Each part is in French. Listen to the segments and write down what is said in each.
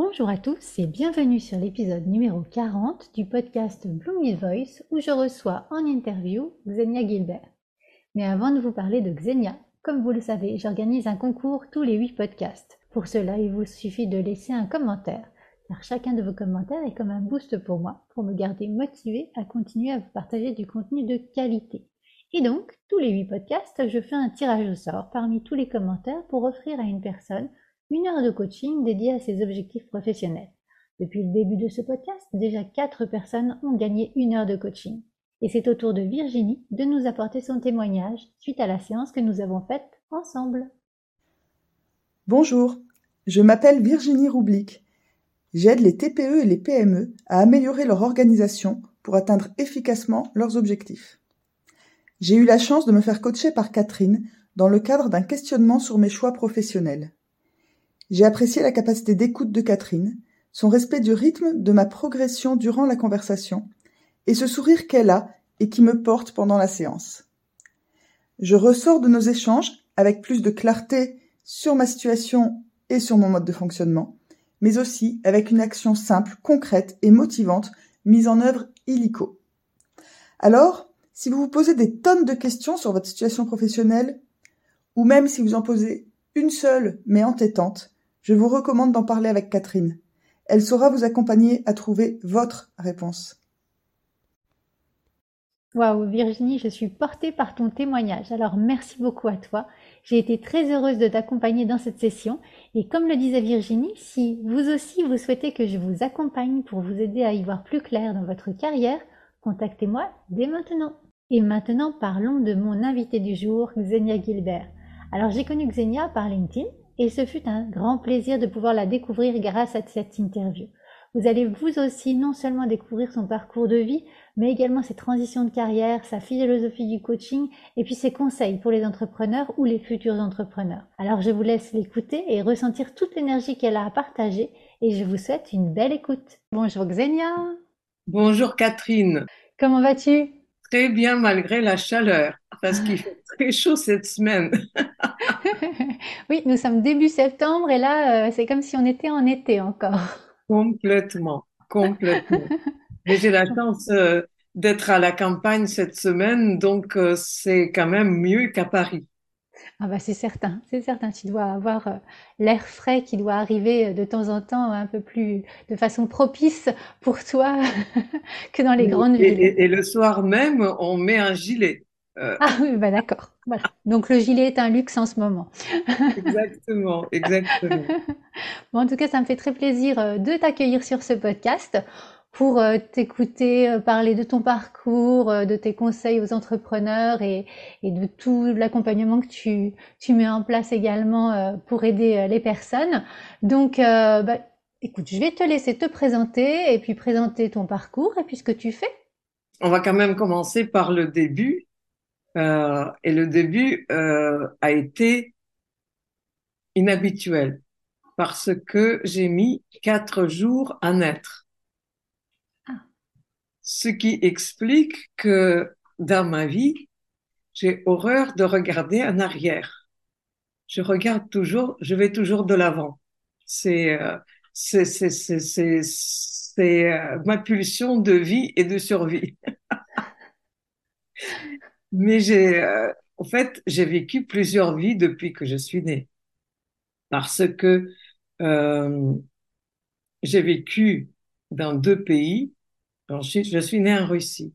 Bonjour à tous et bienvenue sur l'épisode numéro 40 du podcast Blue Voice où je reçois en interview Xenia Gilbert. Mais avant de vous parler de Xenia, comme vous le savez, j'organise un concours tous les 8 podcasts. Pour cela, il vous suffit de laisser un commentaire, car chacun de vos commentaires est comme un boost pour moi, pour me garder motivé à continuer à vous partager du contenu de qualité. Et donc, tous les 8 podcasts, je fais un tirage au sort parmi tous les commentaires pour offrir à une personne une heure de coaching dédiée à ses objectifs professionnels. Depuis le début de ce podcast, déjà quatre personnes ont gagné une heure de coaching. Et c'est au tour de Virginie de nous apporter son témoignage suite à la séance que nous avons faite ensemble. Bonjour, je m'appelle Virginie Roublic. J'aide les TPE et les PME à améliorer leur organisation pour atteindre efficacement leurs objectifs. J'ai eu la chance de me faire coacher par Catherine dans le cadre d'un questionnement sur mes choix professionnels. J'ai apprécié la capacité d'écoute de Catherine, son respect du rythme de ma progression durant la conversation, et ce sourire qu'elle a et qui me porte pendant la séance. Je ressors de nos échanges avec plus de clarté sur ma situation et sur mon mode de fonctionnement, mais aussi avec une action simple, concrète et motivante mise en œuvre illico. Alors, si vous vous posez des tonnes de questions sur votre situation professionnelle, ou même si vous en posez une seule mais entêtante, je vous recommande d'en parler avec Catherine. Elle saura vous accompagner à trouver votre réponse. Waouh, Virginie, je suis portée par ton témoignage. Alors merci beaucoup à toi. J'ai été très heureuse de t'accompagner dans cette session. Et comme le disait Virginie, si vous aussi vous souhaitez que je vous accompagne pour vous aider à y voir plus clair dans votre carrière, contactez-moi dès maintenant. Et maintenant, parlons de mon invité du jour, Xenia Gilbert. Alors j'ai connu Xenia par LinkedIn et ce fut un grand plaisir de pouvoir la découvrir grâce à cette interview. Vous allez vous aussi non seulement découvrir son parcours de vie, mais également ses transitions de carrière, sa philosophie du coaching et puis ses conseils pour les entrepreneurs ou les futurs entrepreneurs. Alors je vous laisse l'écouter et ressentir toute l'énergie qu'elle a à partager et je vous souhaite une belle écoute. Bonjour Xenia. Bonjour Catherine. Comment vas-tu? Très bien malgré la chaleur, parce qu'il fait très chaud cette semaine. oui, nous sommes début septembre et là, euh, c'est comme si on était en été encore. Complètement, complètement. Mais j'ai la chance euh, d'être à la campagne cette semaine, donc euh, c'est quand même mieux qu'à Paris. Ah bah c'est certain, c'est certain. Tu dois avoir l'air frais qui doit arriver de temps en temps un peu plus de façon propice pour toi que dans les grandes villes. Et, et, le soir même, on met un gilet. Euh, ah oui, bah d'accord. Voilà. Donc le gilet est un luxe en ce moment. exactement, exactement. Bon, en tout cas, ça me fait très plaisir euh, de t'accueillir sur ce podcast pour euh, t'écouter parler de ton parcours, de tes conseils aux entrepreneurs et, et de tout l'accompagnement que tu, tu, mets en place également pour aider les personnes. Donc, bah, écoute, je vais te laisser te présenter et puis présenter ton parcours et puis ce que tu fais. On va quand même commencer par le début. Euh, et le début euh, a été inhabituel parce que j'ai mis quatre jours à naître. Ah. Ce qui explique que dans ma vie, j'ai horreur de regarder en arrière. Je regarde toujours, je vais toujours de l'avant. C'est euh, c'est c'est c'est ma pulsion de vie et de survie. Mais j'ai, euh, en fait, j'ai vécu plusieurs vies depuis que je suis née. Parce que euh, j'ai vécu dans deux pays. Ensuite, je suis née en Russie.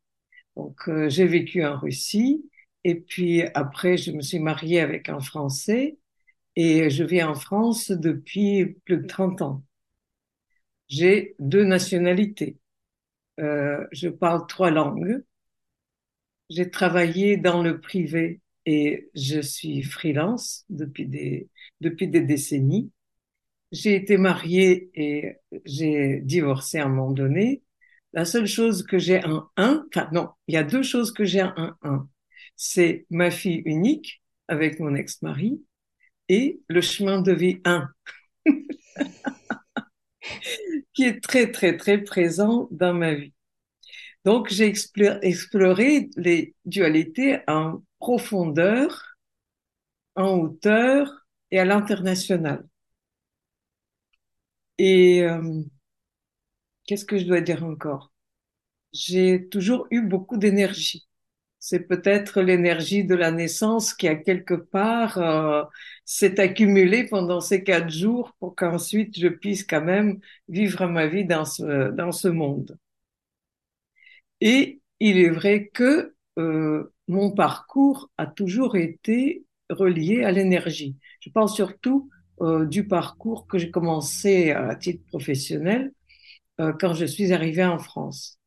Donc, euh, j'ai vécu en Russie. Et puis après, je me suis mariée avec un Français. Et je vis en France depuis plus de 30 ans. J'ai deux nationalités. Euh, je parle trois langues. J'ai travaillé dans le privé et je suis freelance depuis des, depuis des décennies. J'ai été mariée et j'ai divorcé à un moment donné. La seule chose que j'ai en un, enfin non, il y a deux choses que j'ai en un. C'est ma fille unique avec mon ex-mari et le chemin de vie 1, qui est très, très, très présent dans ma vie. Donc, j'ai exploré les dualités en profondeur, en hauteur et à l'international. Et euh, qu'est-ce que je dois dire encore? J'ai toujours eu beaucoup d'énergie. C'est peut-être l'énergie de la naissance qui a quelque part euh, s'est accumulée pendant ces quatre jours pour qu'ensuite je puisse quand même vivre ma vie dans ce, dans ce monde. Et il est vrai que euh, mon parcours a toujours été relié à l'énergie. Je parle surtout euh, du parcours que j'ai commencé à titre professionnel euh, quand je suis arrivée en France.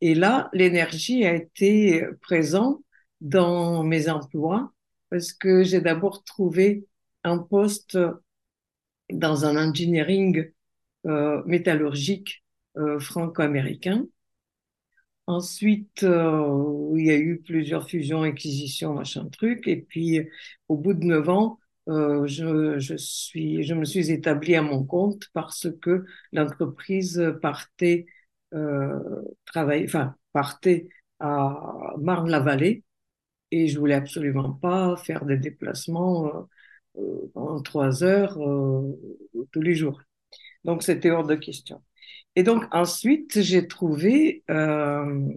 Et là, l'énergie a été présente dans mes emplois parce que j'ai d'abord trouvé un poste dans un engineering métallurgique franco-américain. Ensuite, euh, il y a eu plusieurs fusions, acquisitions, machin truc. Et puis, au bout de neuf ans, euh, je, me suis établie à mon compte parce que l'entreprise partait euh, enfin, partait à Marne-la-Vallée et je voulais absolument pas faire des déplacements euh, en trois heures tous les jours. Donc, c'était hors de question. Et donc, ensuite, j'ai trouvé, euh,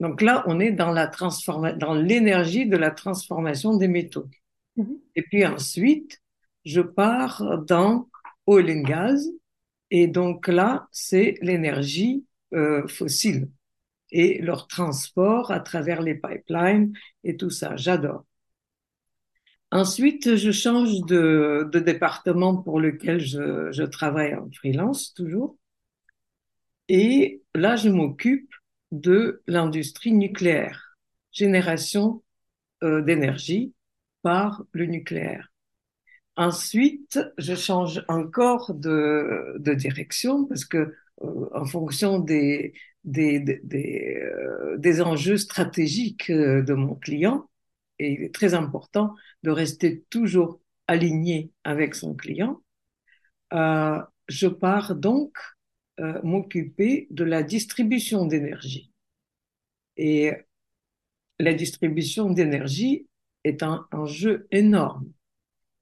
donc là, on est dans la transformation, dans l'énergie de la transformation des métaux. Mm-hmm. Et puis ensuite, je pars dans oil and gas. Et donc là, c'est l'énergie euh, fossile et leur transport à travers les pipelines et tout ça. J'adore. Ensuite, je change de, de, département pour lequel je, je travaille en freelance toujours. Et là, je m'occupe de l'industrie nucléaire, génération euh, d'énergie par le nucléaire. Ensuite, je change encore de, direction parce que euh, en fonction des, des, des, euh, enjeux stratégiques de mon client, et il est très important de rester toujours aligné avec son client, je pars donc euh, m'occuper de la distribution d'énergie. Et la distribution d'énergie est un enjeu énorme.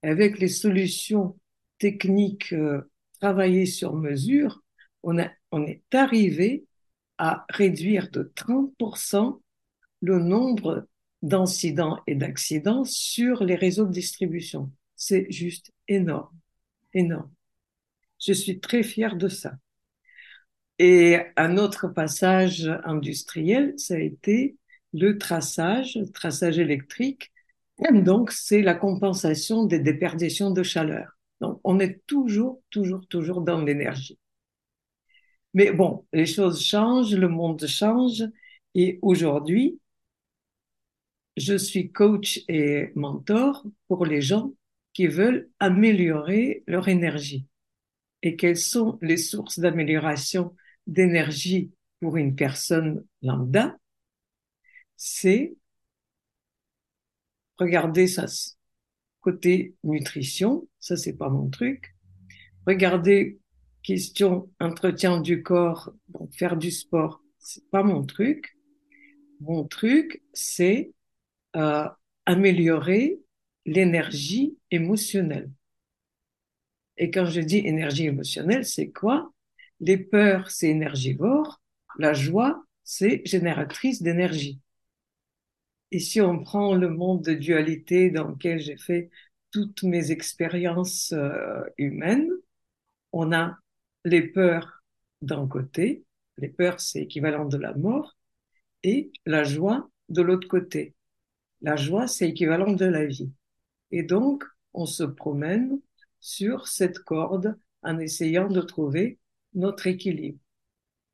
Avec les solutions techniques euh, travaillées sur mesure, on, a, on est arrivé à réduire de 30% le nombre d'incidents et d'accidents sur les réseaux de distribution. C'est juste énorme, énorme. Je suis très fière de ça. Et un autre passage industriel, ça a été le traçage, traçage électrique. Donc, c'est la compensation des déperditions de chaleur. Donc, on est toujours, toujours, toujours dans l'énergie. Mais bon, les choses changent, le monde change. Et aujourd'hui, je suis coach et mentor pour les gens qui veulent améliorer leur énergie. Et quelles sont les sources d'amélioration d'énergie pour une personne lambda, c'est regarder ça côté nutrition, ça c'est pas mon truc. Regarder question entretien du corps, faire du sport, c'est pas mon truc. Mon truc, c'est euh, améliorer l'énergie émotionnelle. Et quand je dis énergie émotionnelle, c'est quoi? Les peurs, c'est énergivore. La joie, c'est génératrice d'énergie. Et si on prend le monde de dualité dans lequel j'ai fait toutes mes expériences euh, humaines, on a les peurs d'un côté, les peurs c'est équivalent de la mort, et la joie de l'autre côté. La joie c'est équivalent de la vie. Et donc, on se promène sur cette corde en essayant de trouver notre équilibre.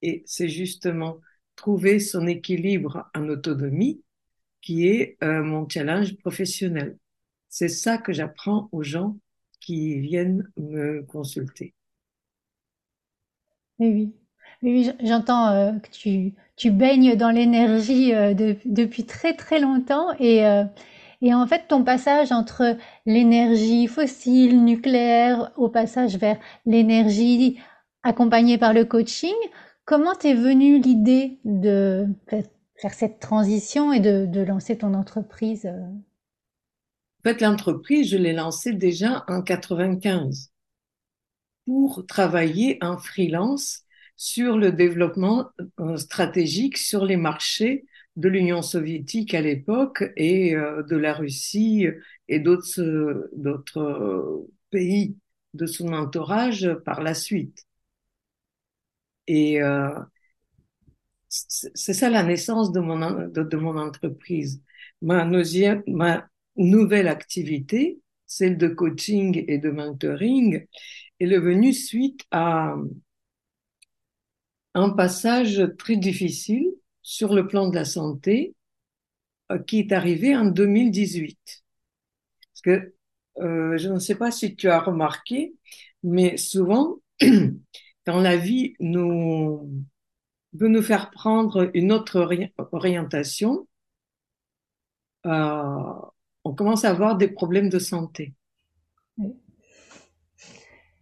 Et c'est justement trouver son équilibre en autonomie qui est euh, mon challenge professionnel. C'est ça que j'apprends aux gens qui viennent me consulter. Oui, oui. Oui, j'entends euh, que tu, tu baignes dans l'énergie euh, de- depuis très très longtemps et, et en fait ton passage entre l'énergie fossile, nucléaire, au passage vers l'énergie accompagnée par le coaching, comment t'es venue l'idée de fa- faire cette transition et de, de lancer ton entreprise? euh? En fait, l'entreprise, je l'ai lancée déjà en 95 pour travailler en freelance sur le développement euh, stratégique sur les marchés de l'Union soviétique à l'époque et euh, de la Russie et d'autres pays de son entourage par la suite. Et euh, c'est ça la naissance de mon, de, mon entreprise. Ma, ma nouvelle activité, celle de coaching et de mentoring, est venue suite à un passage très difficile sur le plan de la santé euh, qui est arrivé en 2018. Parce que euh, je ne sais pas si tu as remarqué, mais souvent, dans la vie, nous veut nous faire prendre une autre ori orientation, euh, on commence à avoir des problèmes de santé.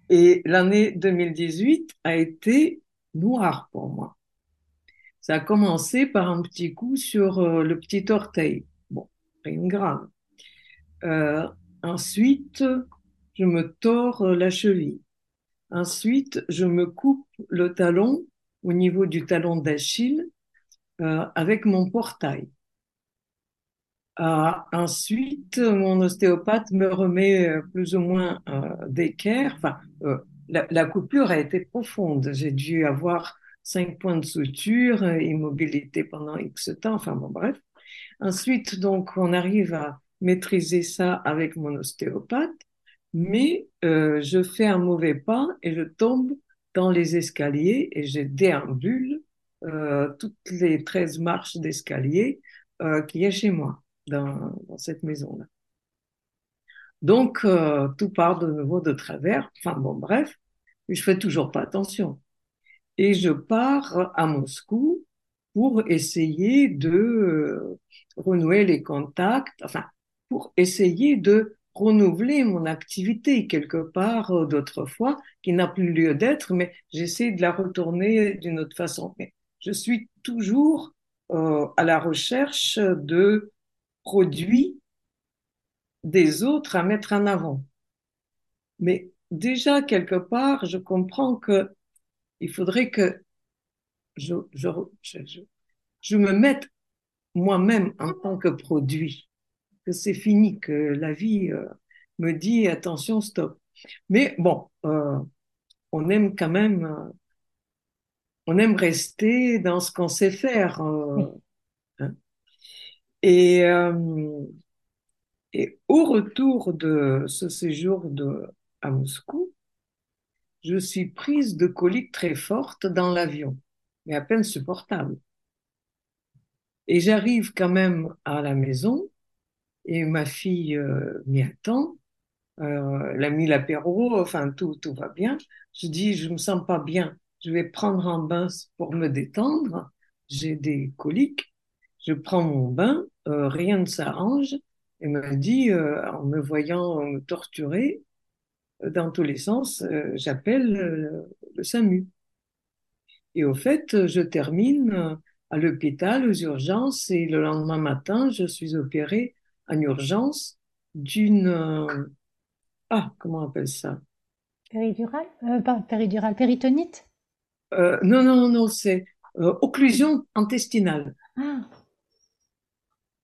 Et l'année 2018 a été noire pour moi. Ça a commencé par un petit coup sur euh, le petit orteil. Bon, rien de grave. Euh, ensuite, je me tords la cheville. Ensuite, je me coupe le talon au niveau du talon d'Achille euh, avec mon portail. Euh, ensuite, mon ostéopathe me remet euh, plus ou moins d'équerre. Enfin, la, la, coupure a été profonde. J'ai dû avoir cinq points de suture, immobilité pendant X temps. Enfin bon, bref. Ensuite, donc, on arrive à maîtriser ça avec mon ostéopathe, mais euh, je fais un mauvais pas et je tombe dans les escaliers et je déambule euh, toutes les 13 marches d'escalier euh, qu'il y chez moi dans, dans cette maison-là. Donc, euh, tout part de nouveau de travers. Enfin bon, bref, je fais toujours pas attention. Et je pars à Moscou pour essayer de euh, renouer les contacts, enfin, pour essayer de renouveler mon activité quelque part euh, d'autrefois qui n'a plus lieu d'être, mais j'essaie de la retourner d'une autre façon. Mais je suis toujours euh, à la recherche de produits des autres à mettre en avant. Mais déjà, quelque part, je comprends que il faudrait que je, je, je, je me mette moi-même en tant que produit, que c'est fini, que la vie euh, me dit attention, stop. Mais bon, euh, on aime quand même, euh, on aime rester dans ce qu'on sait faire. Hein. Et, et au retour de ce séjour de, à Moscou, je suis prise de coliques très fortes dans l'avion, mais à peine supportable. Et j'arrive quand même à la maison et ma fille euh, m'y attend. Euh, elle a mis l'apéro, enfin tout, tout va bien. Je dis, je me sens pas bien. Je vais prendre un bain pour me détendre. J'ai des coliques. Je prends mon bain, euh, rien ne s'arrange. Et me dit, en me voyant me dans tous les sens, euh, j'appelle le, le, SAMU. Et au fait, je termine à l'hôpital, aux urgences, et le lendemain matin, je suis opérée en urgence d'une... Euh, ah, comment on appelle ça? Péridurale euh, Pas péridurale, péritonite? Euh, Non, non, non, c'est occlusion intestinale. Ah.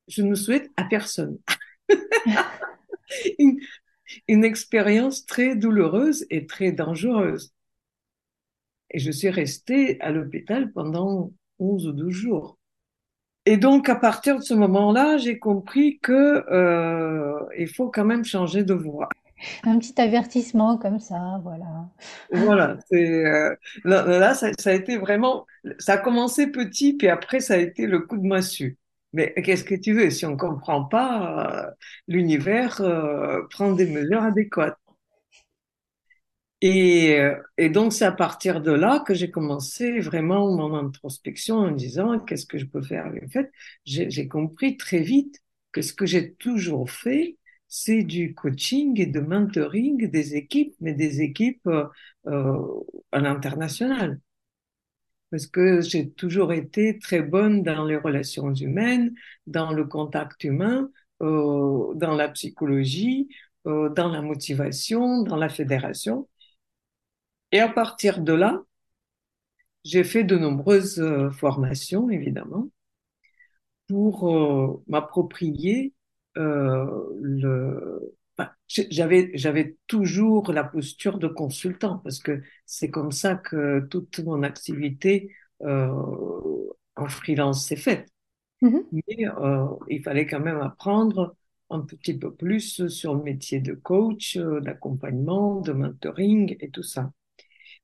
Je ne souhaite à personne. une, une expérience très douloureuse et très dangereuse. Et je suis restée à l'hôpital pendant 11 ou 12 jours. Et donc, à partir de ce moment-là, j'ai compris que euh, il faut quand même changer de voie. Un petit avertissement comme ça, voilà. Voilà, euh, là, là ça, ça, a été vraiment, ça a commencé petit, puis après ça a été le coup de massue. Mais qu'est-ce que tu veux? Si on ne comprend pas, euh, l'univers euh, prend des mesures adéquates. Et, euh, et donc, c'est à partir de là que j'ai commencé vraiment mon introspection en disant qu'est-ce que je peux faire? En fait, j'ai compris très vite que ce que j'ai toujours fait, c'est du coaching et de mentoring des équipes, mais des équipes euh, euh à l'international. Parce que j'ai toujours été très bonne dans les relations humaines, dans le contact humain, euh, dans la psychologie, euh, dans la motivation, dans la fédération. Et à partir de là, j'ai fait de nombreuses euh, formations, évidemment, pour euh, m'approprier euh, le. Enfin, j'avais j'avais toujours la posture de consultant parce que c'est comme ça que toute mon activité euh, en freelance s'est faite. Mhm. Mais il fallait quand même apprendre un petit peu plus sur le métier de coach, d'accompagnement, de mentoring et tout ça.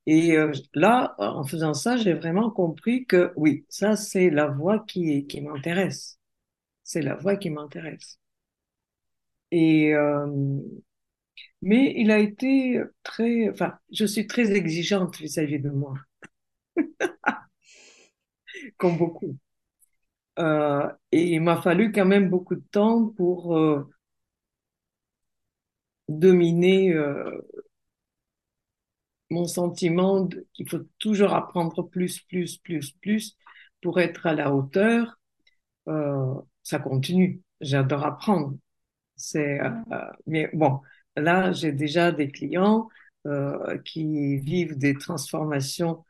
Et euh, là, en faisant ça, j'ai vraiment compris que oui, ça c'est la voie qui, qui m'intéresse. C'est la voie qui m'intéresse. Et euh, mais il a été très, enfin, je suis très exigeante vis-à-vis de moi, comme beaucoup. Euh, et il m'a fallu quand même beaucoup de temps pour euh, dominer euh, mon sentiment qu'il faut toujours apprendre plus, plus, plus, plus pour être à la hauteur. Euh, ça continue. J'adore apprendre. C'est, euh, euh, mais bon, là, j'ai déjà des clients euh, qui vivent des transformations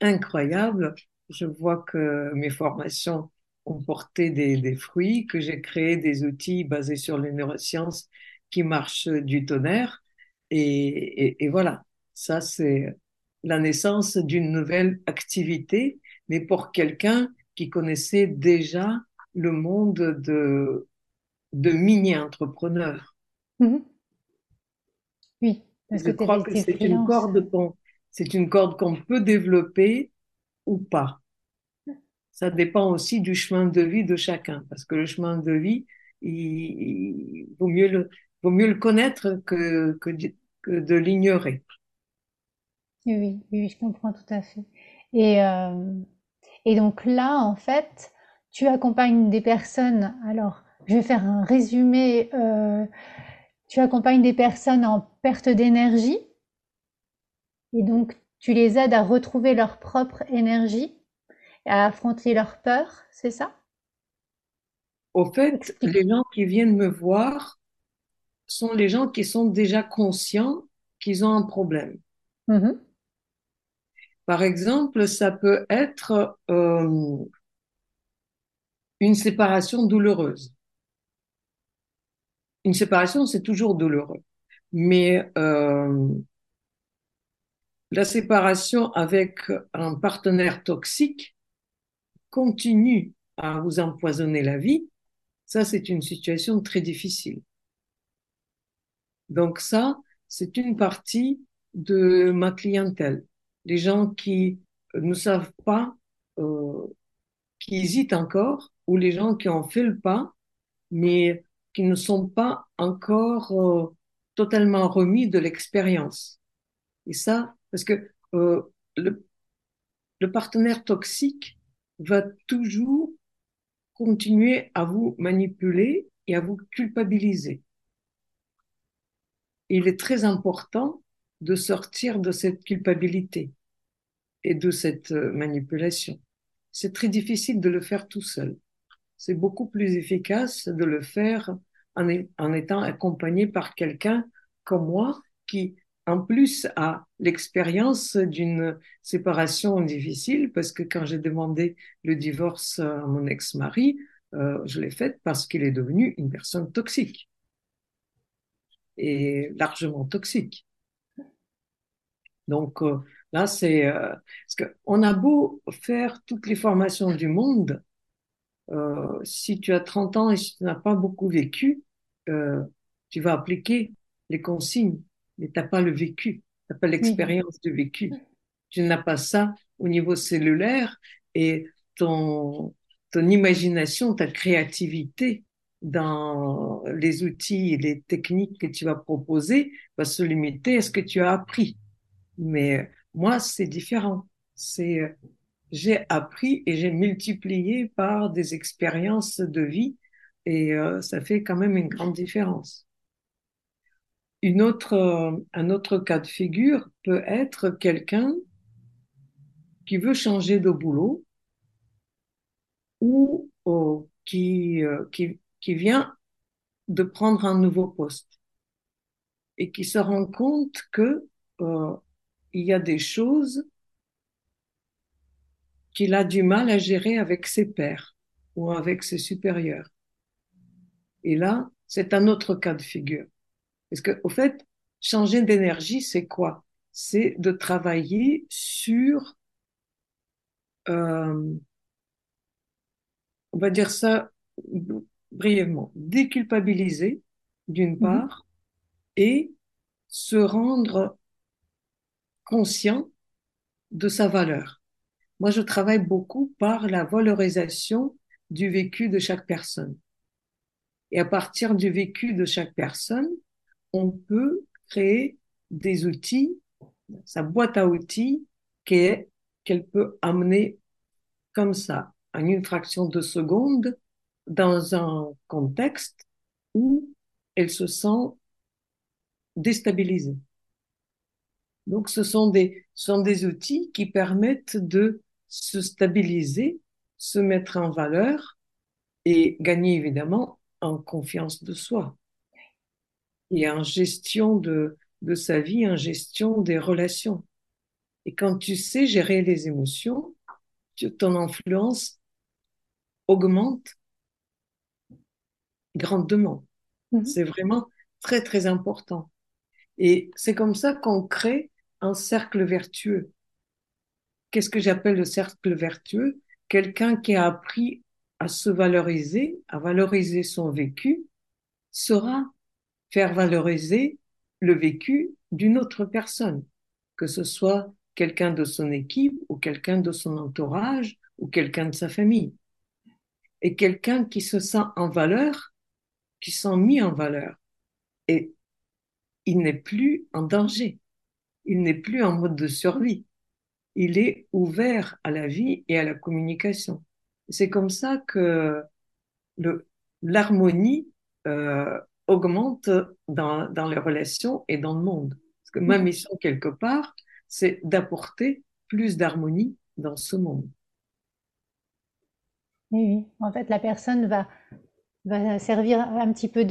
incroyables. Je vois que mes formations ont porté des, des fruits, que j'ai créé des outils basés sur les neurosciences qui marchent du tonnerre. Et, et, et voilà, ça, c'est la naissance d'une nouvelle activité, mais pour quelqu'un qui connaissait déjà le monde de, de mini-entrepreneurs. Mhm. Oui, parce Je que crois que c'est une corde qu'on, c'est une corde qu'on peut développer ou pas. Ça dépend aussi du chemin de vie de chacun, parce que le chemin de vie, il, il vaut mieux le, vaut mieux le connaître que, que de l'ignorer. Oui, je comprends tout à fait. Et, euh, et donc là, en fait, tu accompagnes des personnes. Alors, je vais faire un résumé. euh, tu accompagnes des personnes en perte d'énergie et donc tu les aides à retrouver leur propre énergie, à affronter leurs peurs, c'est ça? Au fait, les gens qui viennent me voir sont les gens qui sont déjà conscients qu'ils ont un problème. Mhm, Par exemple, ça peut être euh, une séparation douloureuse. Une séparation, c'est toujours douloureux. Mais euh, la séparation avec un partenaire toxique continue à vous empoisonner la vie. Ça, c'est une situation très difficile. Donc ça, c'est une partie de ma clientèle. Les gens qui ne savent pas, euh, qui hésitent encore, ou les gens qui ont fait le pas, mais qui ne sont pas encore euh, totalement remis de l'expérience. Et ça, parce que euh, le, le partenaire toxique va toujours continuer à vous manipuler et à vous culpabiliser. Il est très important de sortir de cette culpabilité et de cette euh, manipulation. C'est très difficile de le faire tout seul. C'est beaucoup plus efficace de le faire en, étant accompagné par quelqu'un comme moi qui, en plus, a l'expérience d'une séparation difficile parce que quand j'ai demandé le divorce à mon ex-mari, euh, je l'ai fait parce qu'il est devenu une personne toxique et largement toxique. Donc euh, là, c'est euh, parce que on a beau faire toutes les formations du monde, euh, si tu as 30 ans et si tu n'as pas beaucoup vécu, tu vas appliquer les consignes, mais t'as pas le vécu, t'as pas Oui. l'expérience du vécu. Tu n'as pas ça au niveau cellulaire et ton ton imagination, ta créativité dans les outils et les techniques que tu vas proposer va se limiter à ce que tu as appris. Mais moi, c'est différent. C'est, euh, j'ai appris et j'ai multiplié par des expériences de vie et euh, ça fait quand même une grande différence. Une autre, euh, un autre cas de figure peut être quelqu'un qui veut changer de boulot ou euh, qui, euh, qui, qui vient de prendre un nouveau poste et qui se rend compte que euh, il y a des choses qu'il a du mal à gérer avec ses pairs ou avec ses supérieurs. Et là, c'est un autre cas de figure. Parce que, au fait, changer d'énergie, c'est quoi? C'est de travailler sur, euh, on va dire ça brièvement, déculpabiliser d'une Mhm. part et se rendre conscient de sa valeur. Moi, je travaille beaucoup par la valorisation du vécu de chaque personne. Et à partir du vécu de chaque personne, on peut créer des outils, sa boîte à outils qu'elle peut amener comme ça, en une fraction de seconde, dans un contexte où elle se sent déstabilisée. Donc, ce sont des, ce sont des outils qui permettent de se stabiliser, se mettre en valeur et gagner évidemment en confiance de soi et en gestion de, de sa vie, en gestion des relations. Et quand tu sais gérer les émotions, ton influence augmente grandement. Mhm. C'est vraiment très, très important. Et c'est comme ça qu'on crée un cercle vertueux. Qu'est-ce que j'appelle le cercle vertueux? Quelqu'un qui a appris à se valoriser, à valoriser son vécu, saura faire valoriser le vécu d'une autre personne, que ce soit quelqu'un de son équipe ou quelqu'un de son entourage ou quelqu'un de sa famille. Et quelqu'un qui se sent en valeur, qui se sent mis en valeur. Et il n'est plus en danger. Il n'est plus en mode de survie. Il est ouvert à la vie et à la communication. C'est comme ça que l'harmonie euh, augmente dans, dans les relations et dans le monde. Parce que ma Mhm. mission, quelque part, c'est d'apporter plus d'harmonie dans ce monde. Oui, oui. En fait, la personne va, va servir un petit peu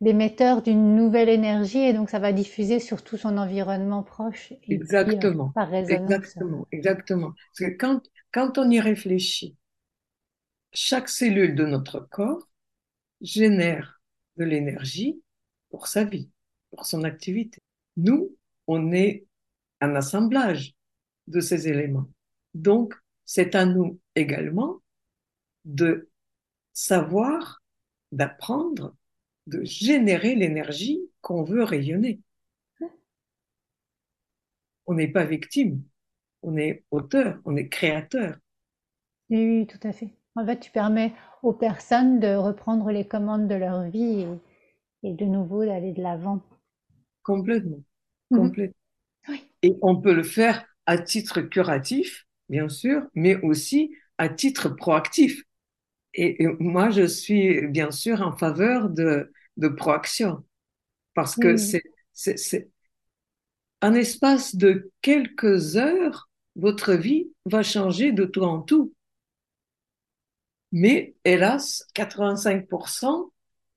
d'émetteur d'une nouvelle énergie et donc ça va diffuser sur tout son environnement proche et puis euh, Exactement, par résonance. exactement, exactement. Parce que quand, quand on y réfléchit, chaque cellule de notre corps génère de l'énergie pour sa vie, pour son activité. Nous, on est un assemblage de ces éléments. Donc, c'est à nous également de savoir, d'apprendre, de générer l'énergie qu'on veut rayonner. On n'est pas victime, on est auteur, on est créateur. Oui, oui, tout à fait. En fait, tu permets aux personnes de reprendre les commandes de leur vie et, et de nouveau d'aller de l'avant. Complètement, Mhm. complètement. Oui. Et on peut le faire à titre curatif, bien sûr, mais aussi à titre proactif. Et, moi, je suis bien sûr en faveur de, de proaction, parce que oui. c'est, un espace de quelques heures, votre vie va changer de tout en tout. Mais hélas, 85%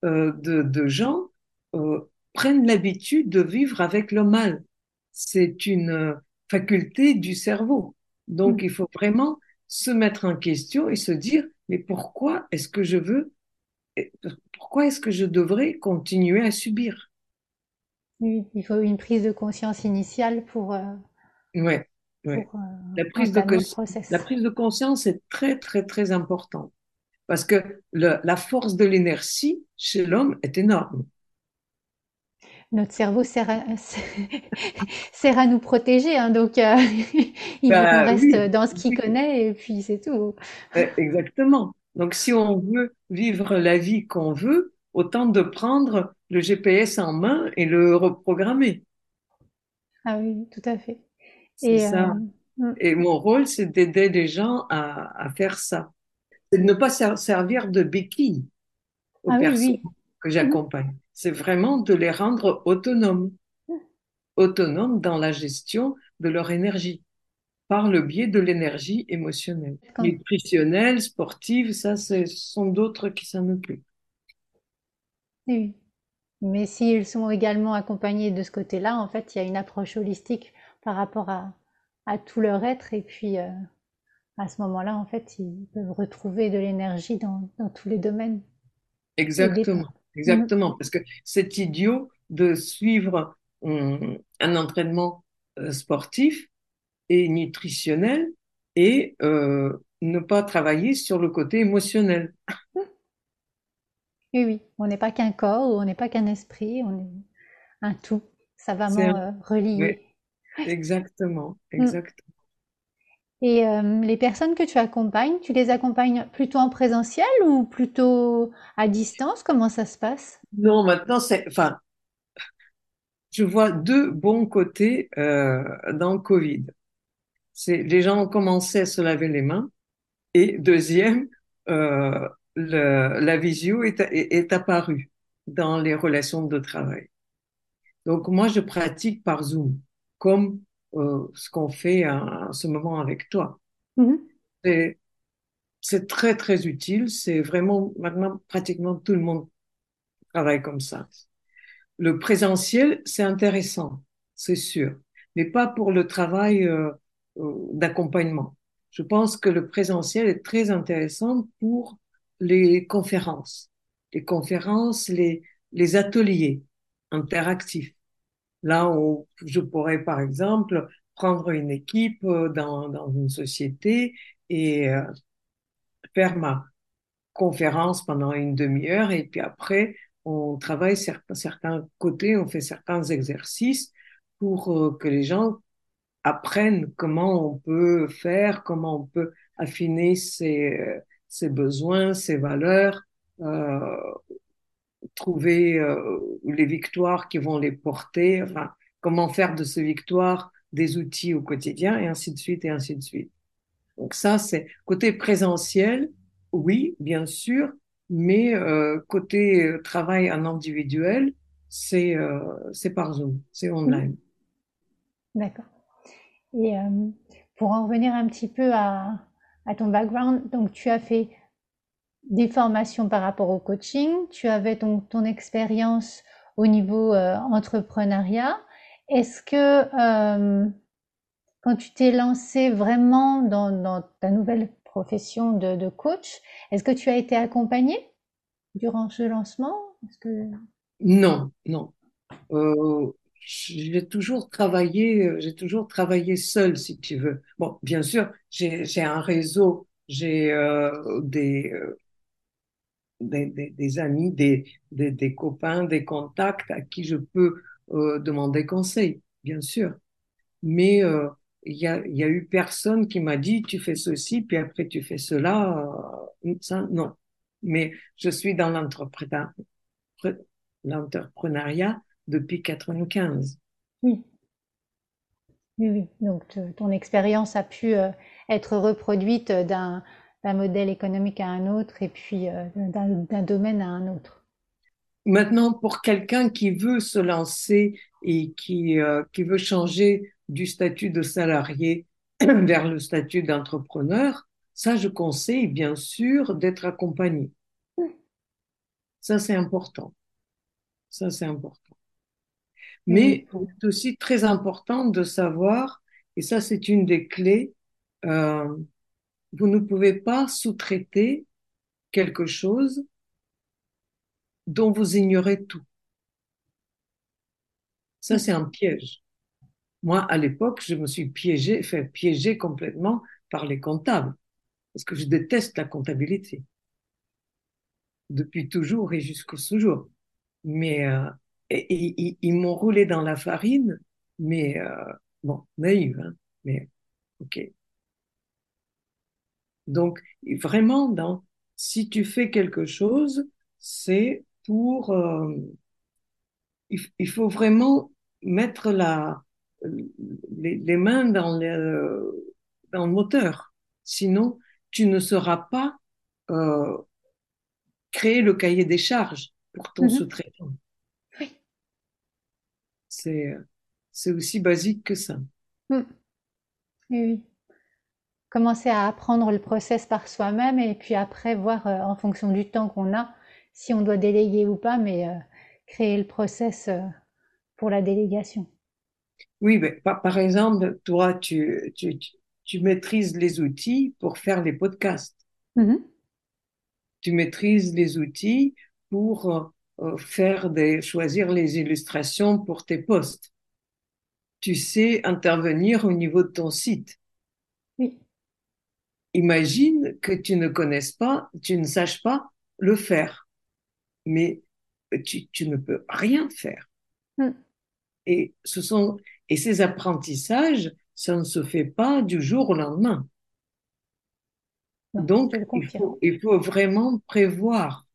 euh, de, de gens euh, prennent l'habitude de vivre avec le mal. C'est une euh, faculté du cerveau. Donc, Mm. il faut vraiment se mettre en question et se dire, mais pourquoi est-ce que je veux, pourquoi est-ce que je devrais continuer à subir? Oui, il faut une prise de conscience initiale pour, euh, Ouais, ouais. pour euh, La prise de, la prise conscience est très, très, très importante. Parce que le- la force de l'inertie chez l'homme est énorme. Notre cerveau sert à, sert à nous protéger, hein, donc euh, il Bah reste oui, dans ce qu'il oui, connaît et puis c'est tout. exactement. Donc, si on veut vivre la vie qu'on veut, autant de prendre le GPS en main et le reprogrammer. Ah oui, tout à fait. C'est Et, ça. euh, mm. Et mon rôle, c'est d'aider les gens à, à faire ça. C'est de ne pas ser- servir de béquille aux ah oui, personnes oui. Que Mhm. j'accompagne. C'est vraiment de les rendre autonomes, autonomes dans la gestion de leur énergie, par le biais de l'énergie émotionnelle. Nutritionnelle, sportive, ça, ce sont d'autres qui s'en occupent. Oui. Mais s'ils sont également accompagnés de ce côté-là, en fait, il y a une approche holistique par rapport à, à tout leur être. Et puis, euh, à ce moment-là, en fait, ils peuvent retrouver de l'énergie dans, dans tous les domaines. Exactement, exactement. Parce que c'est idiot de suivre hum, un entraînement euh, sportif et nutritionnel et euh, ne pas travailler sur le côté émotionnel. Oui, oui. On n'est pas qu'un corps, on n'est pas qu'un esprit, on est un tout, savamment C'est euh, relié. Exactement, Mm. exactement. Et euh, les personnes que tu accompagnes, tu les accompagnes plutôt en présentiel ou plutôt à distance? Comment ça se passe? Non, maintenant, c'est, enfin, je vois deux bons côtés euh, dans le Covid. C'est les gens ont commencé à se laver les mains et deuxième, euh, la visio est, est apparue dans les relations de travail. Donc moi, je pratique par Zoom, comme euh, ce qu'on fait à, à ce moment avec toi. Mhm. C'est c'est très très utile. C'est vraiment maintenant pratiquement tout le monde travaille comme ça. Le présentiel, c'est intéressant, c'est sûr, mais pas pour le travail euh, euh, d'accompagnement. Je pense que le présentiel est très intéressant pour les conférences, les conférences, les, les ateliers interactifs. Là où je pourrais, par exemple, prendre une équipe euh, dans, une société et euh, faire ma conférence pendant une demi-heure et puis après, on travaille certains, côtés, on fait certains exercices pour euh, que les gens apprennent comment on peut faire, comment on peut affiner ses, besoins, ses valeurs, trouver euh, les victoires qui vont les porter, enfin, comment faire de ces victoires des outils au quotidien et ainsi de suite et ainsi de suite. Donc ça, c'est côté présentiel, oui, bien sûr, mais euh, côté euh, travail en individuel, c'est euh, c'est par Zoom, c'est online. D'accord. Et pour en revenir un petit peu à, à ton background, donc tu as fait des formations par rapport au coaching, tu avais ton, expérience au niveau euh, entrepreneuriat. Est-ce que euh, quand tu t'es lancé vraiment dans, ta nouvelle profession de, coach, est-ce que tu as été accompagné durant ce lancement? Non, non. Euh, j'ai toujours travaillé, j'ai toujours travaillé seul, si tu veux. Bon, bien sûr, j'ai un réseau, j'ai des, des, des amis, des, des copains, des contacts à qui je peux euh, demander conseil, bien sûr. Mais euh, il y a y a eu personne qui m'a dit tu fais ceci puis après tu fais cela. euh, non. Mais je suis dans l'entrepreneuriat depuis 95. Oui, oui, oui. Donc ton expérience a pu euh, être reproduite d'un d'un modèle économique à un autre et puis euh, d'un domaine à un autre. Maintenant, pour quelqu'un qui veut se lancer et qui, euh, qui veut changer du statut de salarié vers le statut d'entrepreneur, ça, je conseille bien sûr d'être accompagné. Ça, c'est important. Ça, c'est important. Mais Oui. c'est aussi très important de savoir, et ça, c'est une des clés, euh, vous ne pouvez pas sous-traiter quelque chose dont vous ignorez tout. Ça, c'est un piège. Moi, à l'époque, je me suis piégé, fait piéger complètement par les comptables, parce que je déteste la comptabilité depuis toujours et jusqu'au jour. Mais euh, ils m'ont roulé dans la farine, mais euh, bon, naïve, hein, mais ok. Donc, vraiment, dans, si tu fais quelque chose, c'est pour, euh, il, il faut vraiment mettre la, les, mains dans, dans le moteur. Sinon, tu ne sauras pas euh, créer le cahier des charges pour ton mm-hmm. sous-traitant. Oui. C'est, c'est aussi basique que ça. Mm. Oui. Commencer à apprendre le process par soi-même et puis après voir euh, en fonction du temps qu'on a si on doit déléguer ou pas, mais euh, créer le process pour la délégation. Oui, mais par, exemple, toi, tu, tu, tu, maîtrises les outils pour faire les podcasts. Mm-hmm. Tu maîtrises les outils pour euh, euh, faire des, choisir les illustrations pour tes posts. Tu sais intervenir au niveau de ton site. Imagine que tu ne connaisses pas, tu ne saches pas le faire. Mais tu, tu ne peux rien faire. Mm. Et ce sont, et ces apprentissages, ça ne se fait pas du jour au lendemain. Donc, il faut, vraiment prévoir.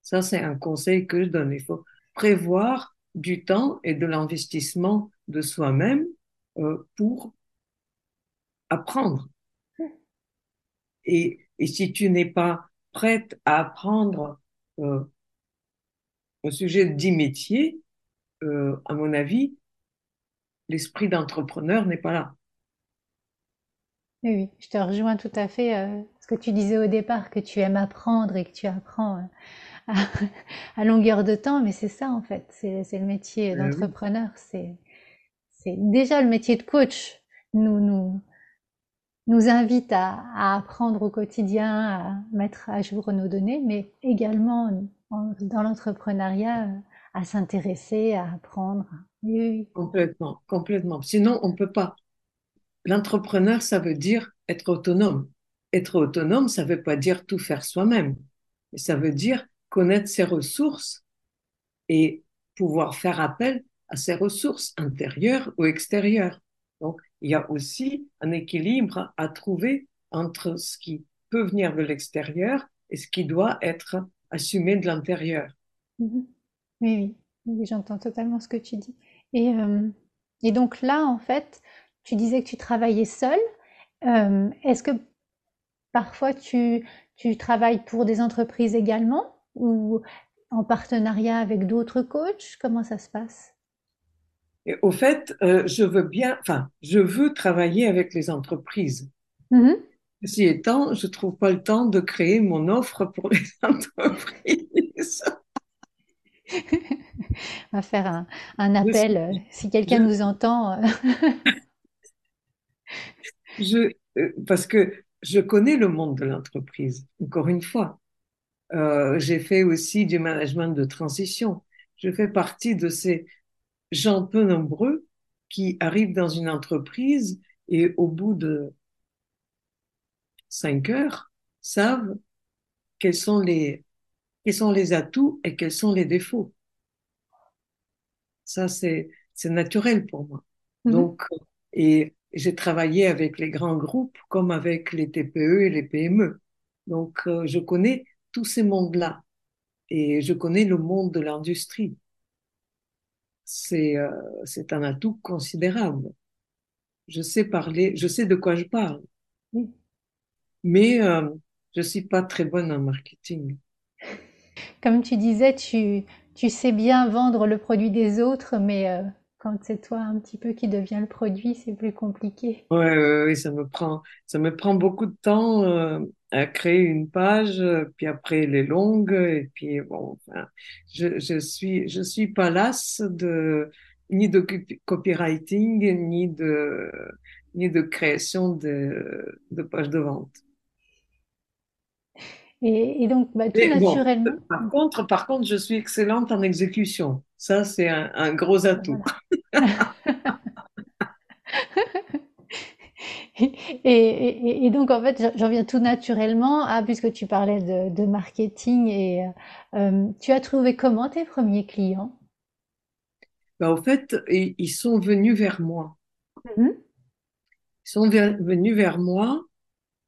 Ça, c'est un conseil que je donne. Il faut prévoir du temps et de l'investissement de soi-même euh, pour apprendre. Et, et, si tu n'es pas prête à apprendre euh, au sujet de 10 métiers, euh, à mon avis, l'esprit d'entrepreneur n'est pas là. Oui, je te rejoins tout à fait. Euh, ce que tu disais au départ, que tu aimes apprendre et que tu apprends euh, à, longueur de temps, mais c'est ça en fait, c'est le métier d'entrepreneur. C'est déjà le métier de coach nous nous nous invite à, apprendre au quotidien, à mettre à jour nos données, mais également dans l'entrepreneuriat à s'intéresser, à apprendre. Oui, Complètement, complètement. Sinon, on ne peut pas. L'entrepreneur, ça veut dire être autonome. Être autonome, ça ne veut pas dire tout faire soi-même. Ça veut dire connaître ses ressources et pouvoir faire appel à ses ressources intérieures ou extérieures. Il y a aussi un équilibre à trouver entre ce qui peut venir de l'extérieur et ce qui doit être assumé de l'intérieur. Mm-hmm. Oui, oui, j'entends totalement ce que tu dis. Et, euh, et, donc là, en fait, tu disais que tu travaillais seul. Euh, est-ce que parfois tu travailles pour des entreprises également ou en partenariat avec d'autres coachs? Comment ça se passe? Et Au fait, euh, je veux bien, enfin, je veux travailler avec les entreprises. Mm Ceci étant, je trouve pas le temps de créer mon offre pour les entreprises. On va faire un, appel euh, si quelqu'un nous entend. Euh. je, parce que je connais le monde de l'entreprise, encore une fois. j'ai fait aussi du management de transition. Je fais partie de ces gens peu nombreux qui arrivent dans une entreprise et au bout de cinq heures savent quels sont les quels sont les atouts et quels sont les défauts. Ça, c'est, c'est naturel pour moi. Mhm. Donc, et j'ai travaillé avec les grands groupes comme avec les TPE et les PME. Donc, euh, je connais tous ces mondes-là et je connais le monde de l'industrie. C'est, euh, c'est un atout considérable. Je sais parler, je sais de quoi je parle. Mais euh, je suis pas très bonne en marketing. Comme tu disais, tu, tu sais bien vendre le produit des autres, mais euh, quand c'est toi un petit peu qui devient le produit, c'est plus compliqué. Oui, ouais, ouais, ça me prend, ça me prend beaucoup de temps euh, à créer une page, puis après elle est longue, et puis bon, enfin, je, je suis, je suis pas lasse de ni de copywriting, ni de ni de création de, de pages de vente. Et, donc, bah, tout naturellement. par, contre, par contre, je suis excellente en exécution. Ça, c'est un, gros atout. et, donc, en fait, j'en viens tout naturellement à, puisque tu parlais de, marketing, et euh, tu as trouvé comment tes premiers clients? Bah, Au fait, ils sont venus vers moi. Mm-hmm. Ils sont venus vers moi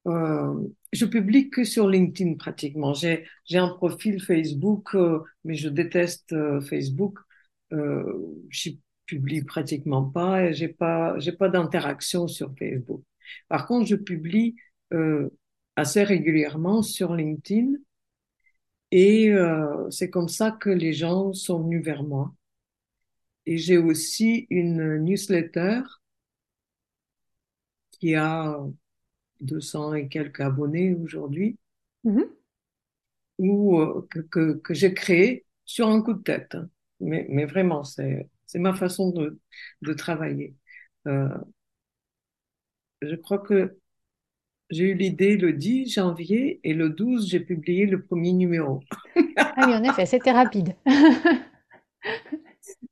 euh, je publie que sur LinkedIn pratiquement. J'ai un profil Facebook, euh, mais je déteste euh, Facebook. Euh, suis publie pratiquement pas et j'ai pas, j'ai pas d'interaction sur Facebook. Par contre, je publie euh, assez régulièrement sur LinkedIn et c'est comme ça que les gens sont venus vers moi. Et j'ai aussi une newsletter qui a 200 et quelques abonnés aujourd'hui, Mhm. ou euh, que, que, que j'ai créé sur un coup de tête. hein. Mais, mais vraiment, c'est, ma façon de, de travailler. Euh, je crois que j'ai eu l'idée le 10 janvier et le 12, j'ai publié le premier numéro. Ah oui, en effet, c'était rapide.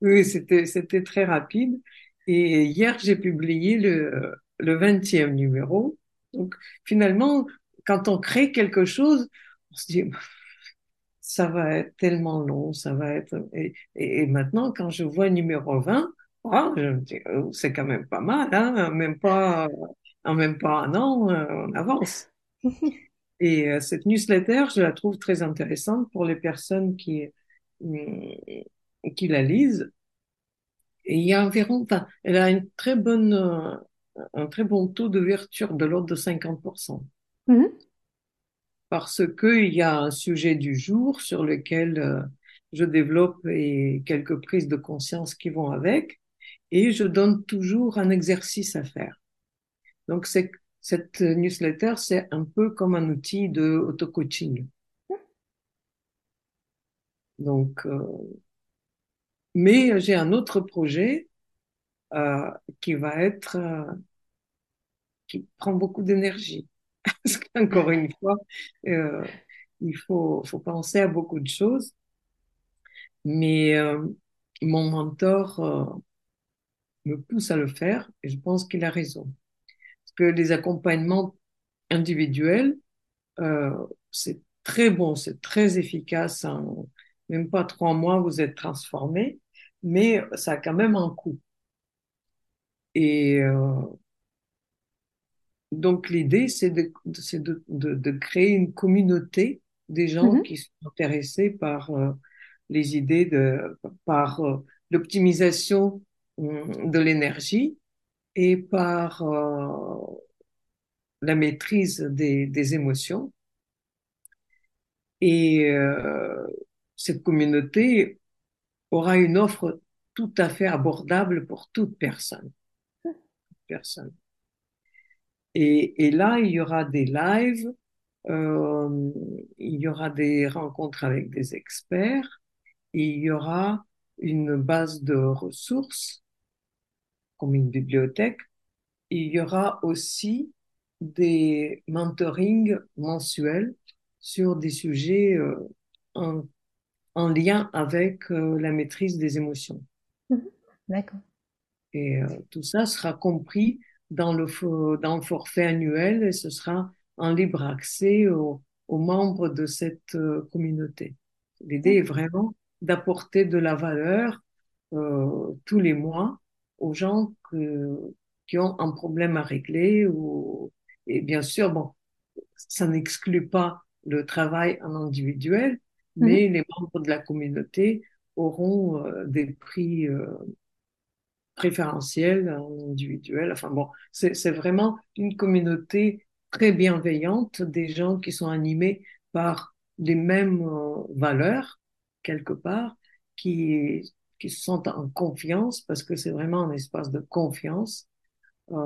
Oui, c'était, c'était très rapide. Et hier, j'ai publié le, le 20e numéro. Donc, finalement, quand on crée quelque chose, on se dit, ça va être tellement long, ça va être... Et, et, et maintenant, quand je vois numéro 20, ah, je me dis, oh, c'est quand même pas mal, hein, même pas, en même pas un an, euh, on avance. Et euh, cette newsletter, je la trouve très intéressante pour les personnes qui, qui la lisent. Et il y a environ, enfin, elle a une très bonne, euh, un très bon taux d'ouverture de l'ordre de 50%. Mhm. Parce qu'il y a un sujet du jour sur lequel euh, je développe et quelques prises de conscience qui vont avec. Et je donne toujours un exercice à faire. Donc, c'est, cette newsletter, c'est un peu comme un outil de auto-coaching. Donc, euh, mais j'ai un autre projet euh, qui va être, euh, qui prend beaucoup d'énergie. Parce qu'encore une fois, euh, il faut, faut penser à beaucoup de choses. Mais mon mentor me pousse à le faire et je pense qu'il a raison. Parce que les accompagnements individuels, c'est très bon, c'est très efficace. En même pas trois mois, vous êtes transformé, mais ça a quand même un coût. Et euh, donc l'idée, c'est de, de, de, de créer une communauté des gens Mhm. qui sont intéressés par euh, les idées de, par euh, l'optimisation hum, de l'énergie et par euh, la maîtrise des, des émotions. Et euh, cette communauté aura une offre tout à fait abordable pour toute personne. Personne. Et, et là, il y aura des lives, euh, il y aura des rencontres avec des experts, il y aura une base de ressources, comme une bibliothèque. Il y aura aussi des mentorings mensuels sur des sujets euh, en, en lien avec euh, la maîtrise des émotions. Mhm. D'accord. Et euh, tout ça sera compris dans le, dans le forfait annuel et ce sera en libre accès aux, aux membres de cette euh, communauté. L'idée est vraiment d'apporter de la valeur euh, tous les mois aux gens que- qui ont un problème à régler ou, et bien sûr, bon, ça n'exclut pas le travail en individuel, Mhm. mais les membres de la communauté auront euh, des prix euh, préférentiel, en individuel. Enfin bon, c'est, vraiment une communauté très bienveillante, des gens qui sont animés par les mêmes euh, valeurs, quelque part, qui, qui se sentent en confiance, parce que c'est vraiment un espace de confiance. Euh,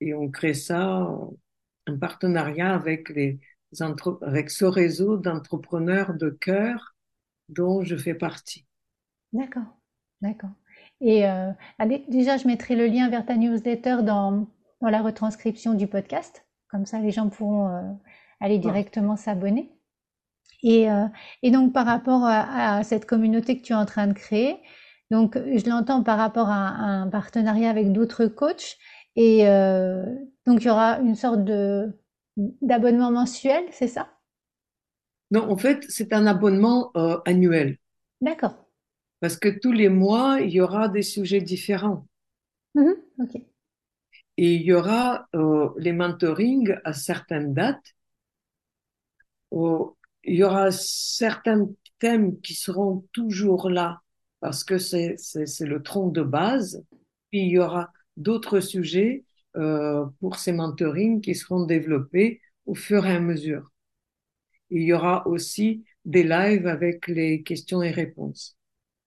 et on crée ça en partenariat avec les avec ce réseau d'entrepreneurs de cœur dont je fais partie. D'accord. D'accord. Et euh, allez, déjà, je mettrai le lien vers ta newsletter dans, dans la retranscription du podcast. Comme ça, les gens pourront euh, aller directement s'abonner. Et, euh, et donc, par rapport à, à cette communauté que tu es en train de créer, donc je l'entends par rapport à, à un partenariat avec d'autres coachs. Et donc, il y aura une sorte de d'abonnement mensuel, c'est ça? Non, en fait, c'est un abonnement annuel. D'accord. Parce que tous les mois, il y aura des sujets différents. Ok. Et il y aura euh, les mentorings à certaines dates. où il y aura certains thèmes qui seront toujours là parce que c'est le tronc de base. Puis il y aura d'autres sujets euh, pour ces mentorings qui seront développés au fur et à mesure. Il y aura aussi des lives avec les questions et réponses.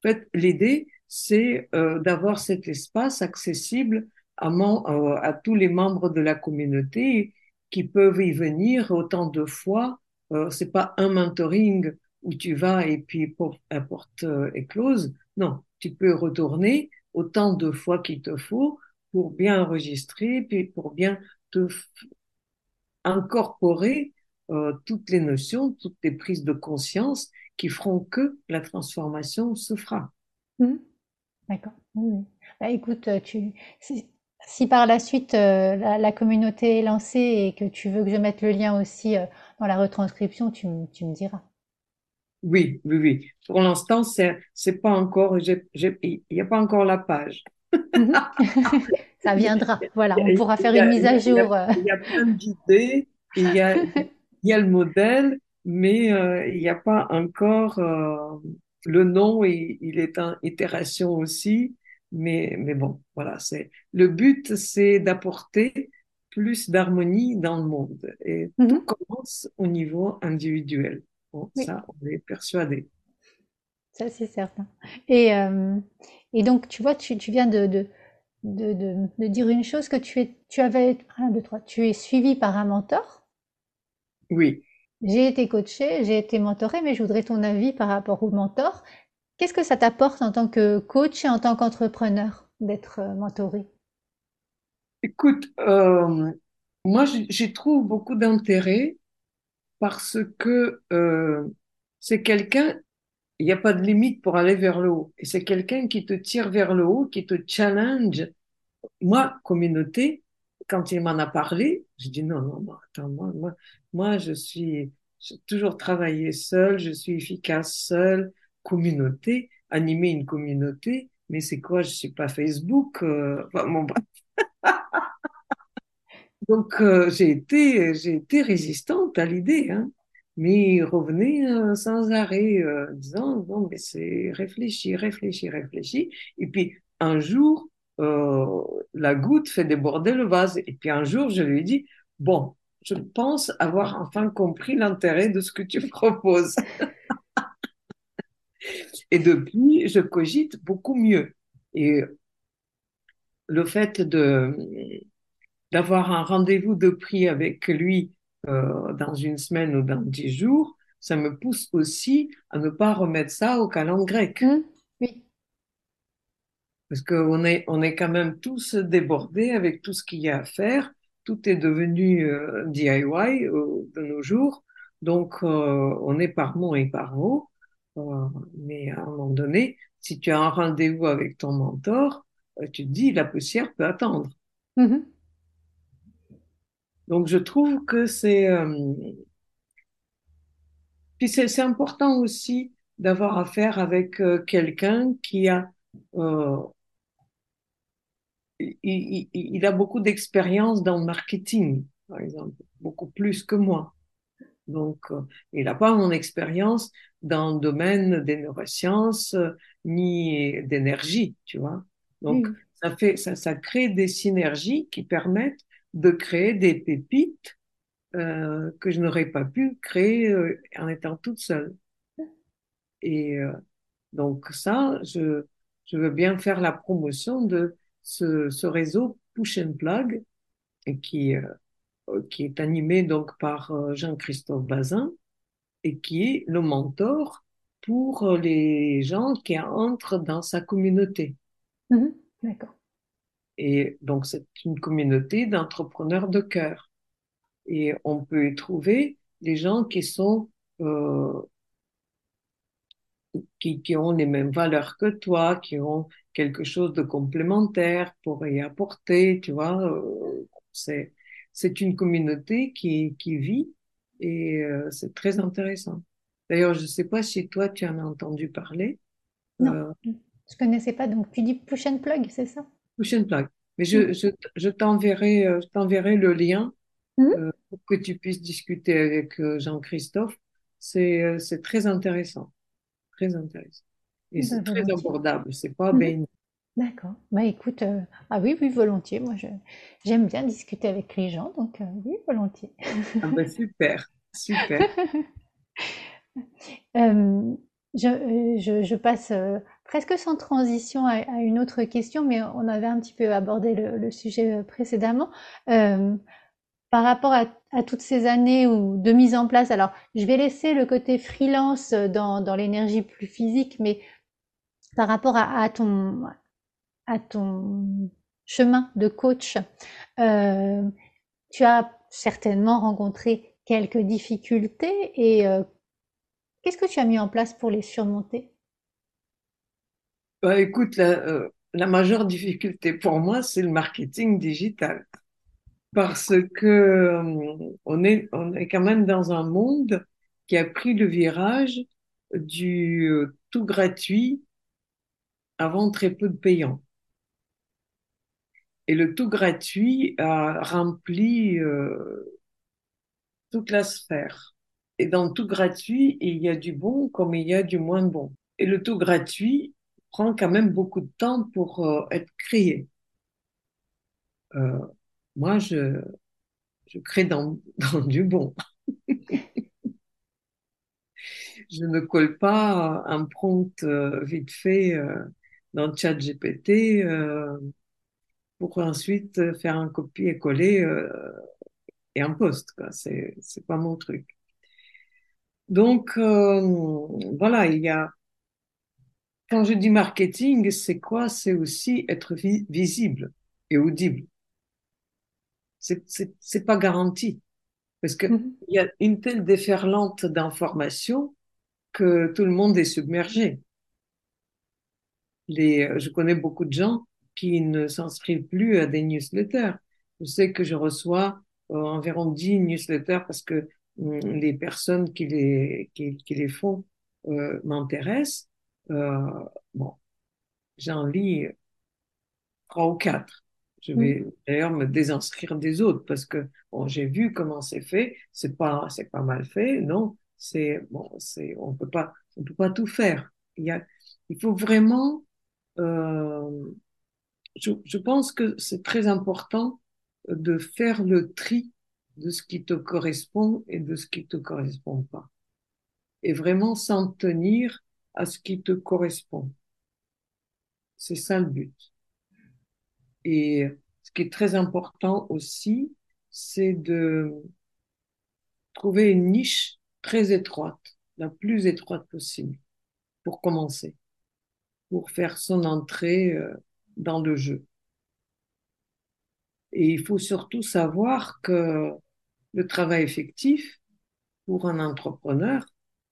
En fait, l'idée, c'est euh, d'avoir cet espace accessible à, euh, à, tous les membres de la communauté qui peuvent y venir autant de fois. Euh, c'est pas un mentoring où tu vas et puis la porte euh, est close. Non, tu peux retourner autant de fois qu'il te faut pour bien enregistrer, puis pour bien te incorporer euh, toutes les notions, toutes les prises de conscience qui feront que la transformation se fera. Mmh. D'accord. Bah, écoute, euh, tu, si, par la suite euh, la, communauté est lancée et que tu veux que je mette le lien aussi dans la retranscription, tu, tu me diras. Oui, oui, oui. Pour l'instant, c'est, c'est pas encore, il n'y a pas encore la page. Ça viendra. Voilà, on pourra faire une mise à jour. Il y a, plein d'idées, il y a, il y a le modèle, mais euh, il n'y a pas encore euh, le nom et il est en itération aussi. Mais, mais bon, voilà, c'est le but, c'est d'apporter plus d'harmonie dans le monde. Et tout mm-hmm. commence au niveau individuel. Ça, on est persuadé. Ça, c'est certain. Et, euh, et donc, tu vois, tu, tu viens de, de, de, de, dire une chose que tu, es, tu avais, un, deux, trois, tu es suivi par un mentor? Oui. J'ai été coaché, j'ai été mentoré, mais je voudrais ton avis par rapport au mentor. Qu'est-ce que ça t'apporte en tant que coach et en tant qu'entrepreneur d'être euh, mentoré Écoute, euh, moi, j'y trouve beaucoup d'intérêt parce que euh, c'est quelqu'un, il n'y a pas de limite pour aller vers le haut. Et c'est quelqu'un qui te tire vers le haut, qui te challenge. Moi, communauté, quand il m'en a parlé, j'ai dit non, non, non, attends, moi, moi, moi je suis, toujours travaillé seul, je suis efficace seul, communauté, animer une communauté, mais c'est quoi, je suis pas Facebook, euh, enfin, bon, Donc euh, j'ai été été résistante à l'idée, hein, mais il revenait euh, sans arrêt, disant non mais c'est réfléchi, réfléchi, réfléchi. Et puis un jour la goutte fait déborder le vase. Et puis un jour je lui dit bon, je pense avoir enfin compris l'intérêt de ce que tu proposes. Et depuis, je cogite beaucoup mieux. Et le fait de d'avoir un rendez-vous de prix avec lui euh, dans une semaine ou dans dix jours, ça me pousse aussi à ne pas remettre ça au calendrier grec. Mmh. Parce qu'on est, on est quand même tous débordés avec tout ce qu'il y a à faire. Tout est devenu euh, DIY euh, de nos jours. Donc, euh, on est par mot et par. Euh, mais à un moment donné, si tu as un rendez-vous avec ton mentor, tu te dis, la poussière peut attendre. Mmh. Donc, je trouve que c'est... Puis c'est important aussi d'avoir affaire avec quelqu'un qui a... Euh... Il, il, il, a beaucoup d'expérience dans le marketing, par exemple, beaucoup plus que moi. Donc, euh, il n'a pas mon expérience dans le domaine des neurosciences euh, ni d'énergie, tu vois. Donc, ça fait, ça, ça crée des synergies qui permettent de créer des pépites euh, que je n'aurais pas pu créer en étant toute seule. Et donc ça, je, je veux bien faire la promotion de ce, ce réseau Push and Plug et qui, euh, qui est animé donc par euh, Jean-Christophe Bazin et qui est le mentor pour les gens qui entrent dans sa communauté. Mmh D'accord. Et donc, c'est une communauté d'entrepreneurs de cœur. Et on peut y trouver des gens qui sont, euh, qui, qui ont les mêmes valeurs que toi, qui ont quelque chose de complémentaire pour y apporter, tu vois. Euh, c'est, c'est une communauté qui, qui vit et euh, c'est très intéressant. D'ailleurs, je sais pas si toi, tu en as entendu parler. Non, euh, je connaissais pas. Donc, tu dis push and plug, c'est ça? Push and plug. Mais je, je, je t'enverrai, je t'enverrai le lien mmh. pour que tu puisses discuter avec Jean-Christophe. C'est, c'est très intéressant, très intéressant. Et c'est Ben, très volontiers. abordable, c'est pas béni. D'accord. Bah écoute, euh, ah oui, oui, volontiers. Moi, je, j'aime bien discuter avec les gens, donc euh, oui, volontiers. Ah ben super, super. Euh, je, je- je passe presque sans transition à, à une autre question, mais on avait un petit peu abordé le, le sujet précédemment. Par rapport à, à toutes ces années où, de mise en place, alors je vais laisser le côté freelance dans, dans l'énergie plus physique, mais par rapport à, ton, chemin de coach, euh, tu as certainement rencontré quelques difficultés et euh, qu'est-ce que tu as mis en place pour les surmonter? Bah, écoute, la, euh, la majeure difficulté pour moi, c'est le marketing digital. Parce que euh, on est, quand même dans un monde qui a pris le virage du tout gratuit avant très peu de payants. Et le tout gratuit a rempli euh, toute la sphère. Et dans tout gratuit, il y a du bon comme il y a du moins bon. Et le tout gratuit prend quand même beaucoup de temps pour euh, être créé. Euh, moi, je, je crée dans, du bon. Je ne colle pas un prompt vite fait dans ChatGPT euh, pour ensuite faire un copier-coller euh, et un post, quoi. C'est, c'est pas mon truc. Donc, euh, voilà, il y a, quand je dis marketing, c'est quoi? C'est aussi être vi- visible et audible. C'est, pas garanti parce que Mhm. il y a une telle déferlante d'informations que tout le monde est submergé. Les, je connais beaucoup de gens qui ne s'inscrivent plus à des newsletters. Je sais que je reçois euh, environ 10 newsletters parce que hum, les personnes qui les, qui, qui les font euh, m'intéressent. Euh, bon, j'en lis trois ou quatre. Je vais Mhm. d'ailleurs me désinscrire des autres parce que bon, j'ai vu comment c'est fait. C'est pas, c'est pas mal fait. Non, c'est bon, c'est, on peut pas, on peut pas tout faire. Il y a, il faut vraiment euh, je, je pense que c'est très important de faire le tri de ce qui te correspond et de ce qui te correspond pas. Et vraiment s'en tenir à ce qui te correspond. C'est ça le but. Et ce qui est très important aussi, c'est de trouver une niche très étroite, la plus étroite possible, pour commencer, pour faire son entrée euh, dans le jeu. Et il faut surtout savoir que le travail effectif, pour un entrepreneur,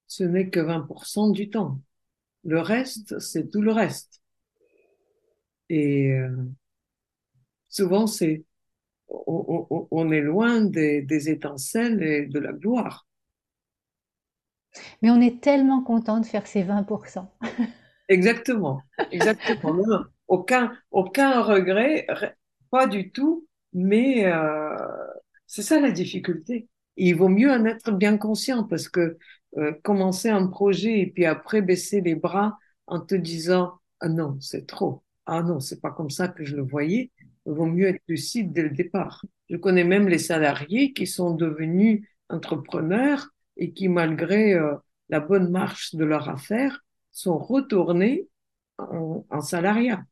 ce n'est que 20% du temps. Le reste, c'est tout le reste. Et euh, souvent, c'est, on, est loin des étincelles et de la gloire. Mais on est tellement content de faire ces 20%. Exactement, exactement. Non. Aucun, aucun regret, re- pas du tout, mais euh, c'est ça la difficulté. Il vaut mieux en être bien conscient parce que euh, commencer un projet et puis après baisser les bras en te disant ah non, c'est trop. Ah non, c'est pas comme ça que je le voyais. Il vaut mieux être lucide dès le départ. Je connais même les salariés qui sont devenus entrepreneurs et qui, malgré euh, la bonne marche de leur affaire, sont retournés en, en salariat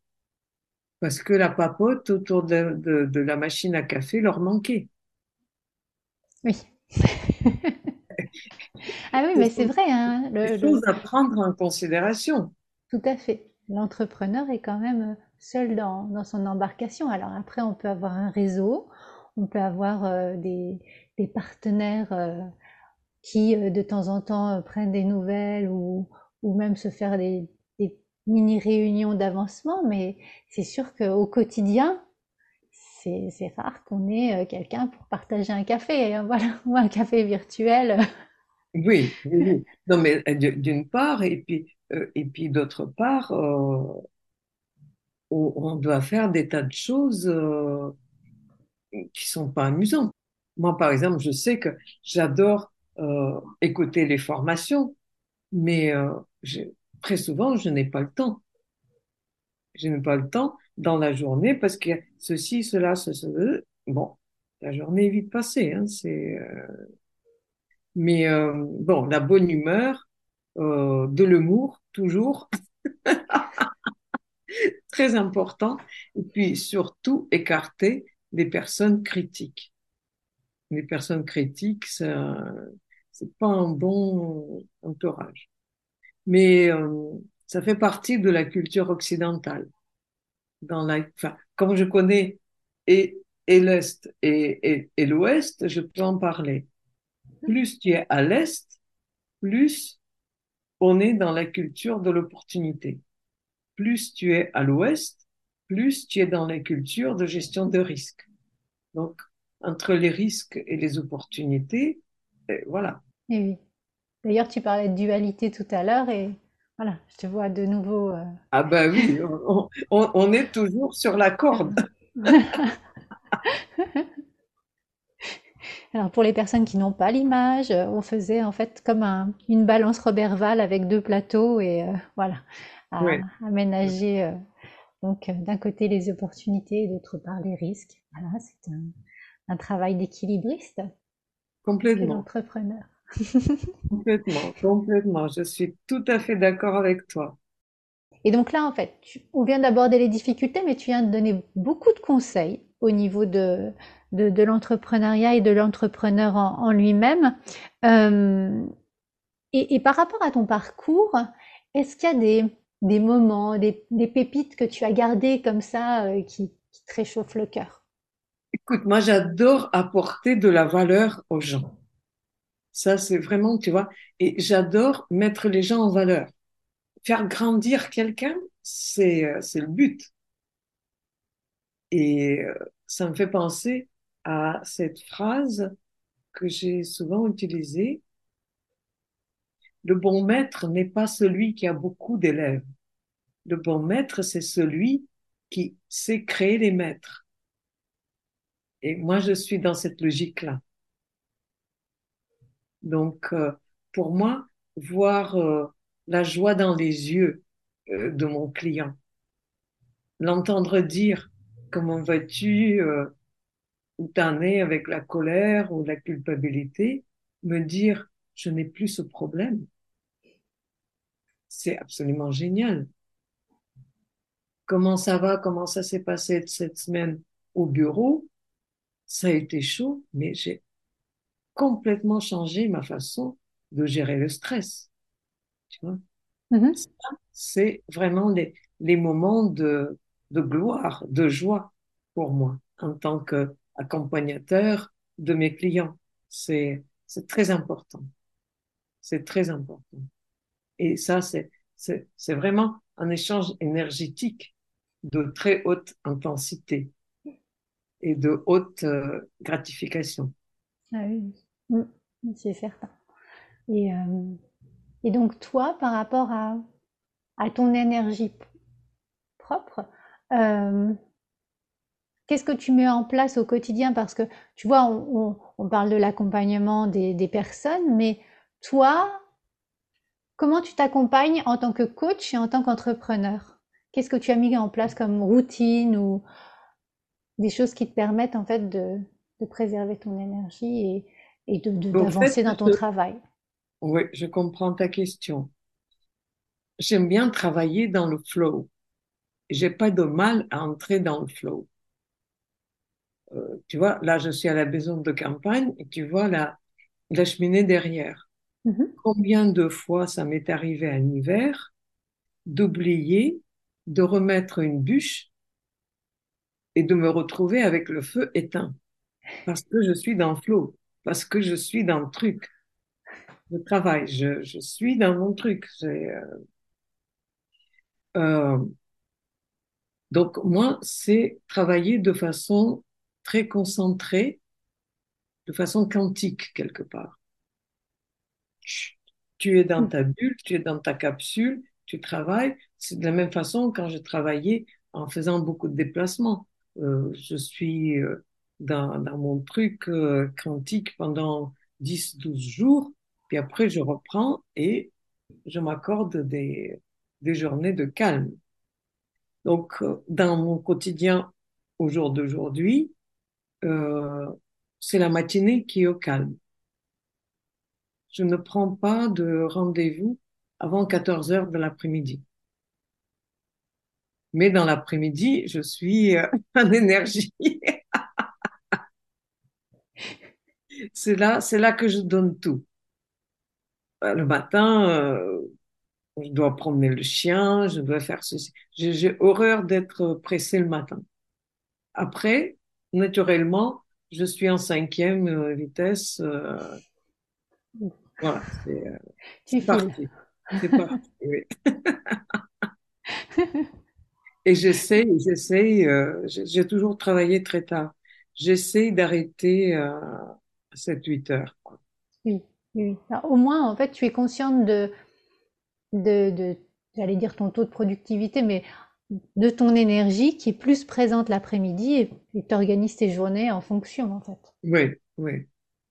parce que la papote autour de, de, de la machine à café leur manquait. Oui. Ah oui, mais c'est vrai, hein, le, le- à prendre en considération. tout à fait. L'entrepreneur est quand même seul dans, dans son embarcation. Alors après, on peut avoir un réseau, on peut avoir euh, des, des partenaires euh, qui, euh, de temps en temps, euh, prennent des nouvelles ou, ou même se faire des, mini-réunions d'avancement, mais c'est sûr qu'au quotidien, c'est, rare qu'on ait euh, quelqu'un pour partager un café, hein, voilà, ou un café virtuel. Oui, oui. Non, mais euh, d'une part, et puis, euh, et puis d'autre part, on, doit faire des tas de choses euh, qui sont pas amusantes. Moi, par exemple, je sais que j'adore écouter les formations, mais euh, j'ai- très souvent, je n'ai pas le temps. Je n'ai pas le temps dans la journée parce que ceci, cela, ceci, bon, la journée est vite passée. Hein, c'est, euh, mais euh, bon, la bonne humeur, euh, de l'humour, toujours, très important. Et puis surtout, écarter les personnes critiques. Les personnes critiques, ça, c'est pas un bon entourage. Mais euh, ça fait partie de la culture occidentale. Dans la, enfin, comme je connais et, et l'Est et, et, l'Ouest, je peux en parler. Plus tu es à l'Est, plus on est dans la culture de l'opportunité. Plus tu es à l'Ouest, plus tu es dans la culture de gestion de risques. Donc, entre les risques et les opportunités, voilà. Et oui. D'ailleurs, tu parlais de dualité tout à l'heure et voilà, je te vois de nouveau. euh, Ah ben oui, on, on- on est toujours sur la corde. Alors pour les personnes qui n'ont pas l'image, euh, on faisait en fait comme un- une balance Roberval avec deux plateaux et euh, voilà, à aménager euh, donc euh, d'un côté les opportunités et d'autre part les risques. Voilà, c'est un, un travail d'équilibriste que Complètement, l'entrepreneur. complètement, complètement. Je suis tout à fait d'accord avec toi. Et donc là, en fait, tu- on vient d'aborder les difficultés, mais tu viens de donner beaucoup de conseils au niveau de, de, de l'entrepreneuriat et de l'entrepreneur en, en lui-même. Euh, et, et par rapport à ton parcours, est-ce qu'il y a des, des moments, des, des pépites que tu as gardées comme ça euh, qui, qui te réchauffent le cœur? Écoute, moi j'adore apporter de la valeur aux gens. Ça, c'est vraiment, tu vois, et j'adore mettre les gens en valeur. Faire grandir quelqu'un, c'est euh, le but. Et euh, ça me fait penser à cette phrase que j'ai souvent utilisée. Le bon maître n'est pas celui qui a beaucoup d'élèves. Le bon maître, c'est celui qui sait créer les maîtres. Et moi, je suis dans cette logique-là. Donc, euh, pour moi, voir euh, la joie dans les yeux euh, de mon client, l'entendre dire comment vas-tu, euh, où t'en es avec la colère ou la culpabilité, me dire je n'ai plus ce problème, c'est absolument génial. Comment ça va, comment ça s'est passé cette semaine au bureau? Ça a été chaud, mais j'ai complètement changé ma façon de gérer le stress. Tu vois? Mhm. c'est vraiment les, les moments de, de gloire, de joie pour moi en tant qu'accompagnateur de mes clients. C'est, très important. C'est très important. Et ça, c'est vraiment un échange énergétique de très haute intensité et de haute euh, gratification. Ah oui, Mm, c'est certain. Et, euh, et donc toi, par rapport à, ton énergie propre, euh, qu'est-ce que tu mets en place au quotidien? Parce que tu vois, on, parle de l'accompagnement des, personnes, mais toi, comment tu t'accompagnes en tant que coach et en tant qu'entrepreneur? Qu'est-ce que tu as mis en place comme routine ou des choses qui te permettent en fait de, préserver ton énergie et d'avancer dans ton je- travail? oui, je comprends ta question. J'aime bien travailler dans le flow. J'ai pas de mal à entrer dans le flow. Euh, tu vois, là, je suis à la maison de campagne et tu vois la, la cheminée derrière. Mhm. Combien de fois ça m'est arrivé un hiver d'oublier de remettre une bûche et de me retrouver avec le feu éteint? Parce que je suis dans le flow, parce que je suis dans le truc. Je travaille, je, suis dans mon truc. Euh, euh, donc moi, c'est travailler de façon très concentrée, de façon quantique quelque part. Tu es dans ta bulle, tu es dans ta capsule, tu travailles. C'est de la même façon quand je travaillais en faisant beaucoup de déplacements. Euh, je suis dans, dans mon truc euh, quantique pendant 10, 12 jours, puis après je reprends et je m'accorde des, des journées de calme. Donc, euh, dans mon quotidien au jour d'aujourd'hui, euh, c'est la matinée qui est au calme. Je ne prends pas de rendez-vous avant 14 heures de l'après-midi. Mais dans l'après-midi, je suis euh, en énergie. C'est là, c'est là que je donne tout. Euh, le matin, euh, je dois promener le chien, je dois faire ceci. J'ai horreur d'être pressée le matin. Après, naturellement, je suis en cinquième euh, vitesse. Euh, voilà, c'est euh, parti. C'est parti, oui. Et j'essaie, j'essaie, euh, j'ai toujours travaillé très tard. J'essaie d'arrêter 7-8 heures. Oui, oui. Alors, au moins, en fait, tu es consciente de, de, de j'allais dire ton taux de productivité, mais de ton énergie qui est plus présente l'après-midi et tu organises tes journées en fonction, en fait. Oui, oui,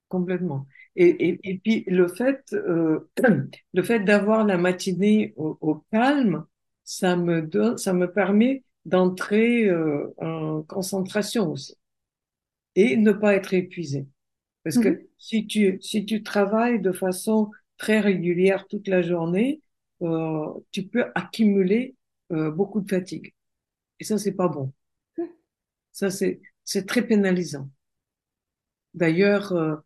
complètement. Et, et, et puis le fait, euh, le fait d'avoir la matinée au, au, calme, ça me donne, ça me permet d'entrer euh, en concentration aussi et ne pas être épuisé. Parce que Mhm. si tu si tu travailles de façon très régulière toute la journée, euh, tu peux accumuler euh, beaucoup de fatigue. Et ça, c'est pas bon. Ça, c'est, c'est très pénalisant. D'ailleurs, euh,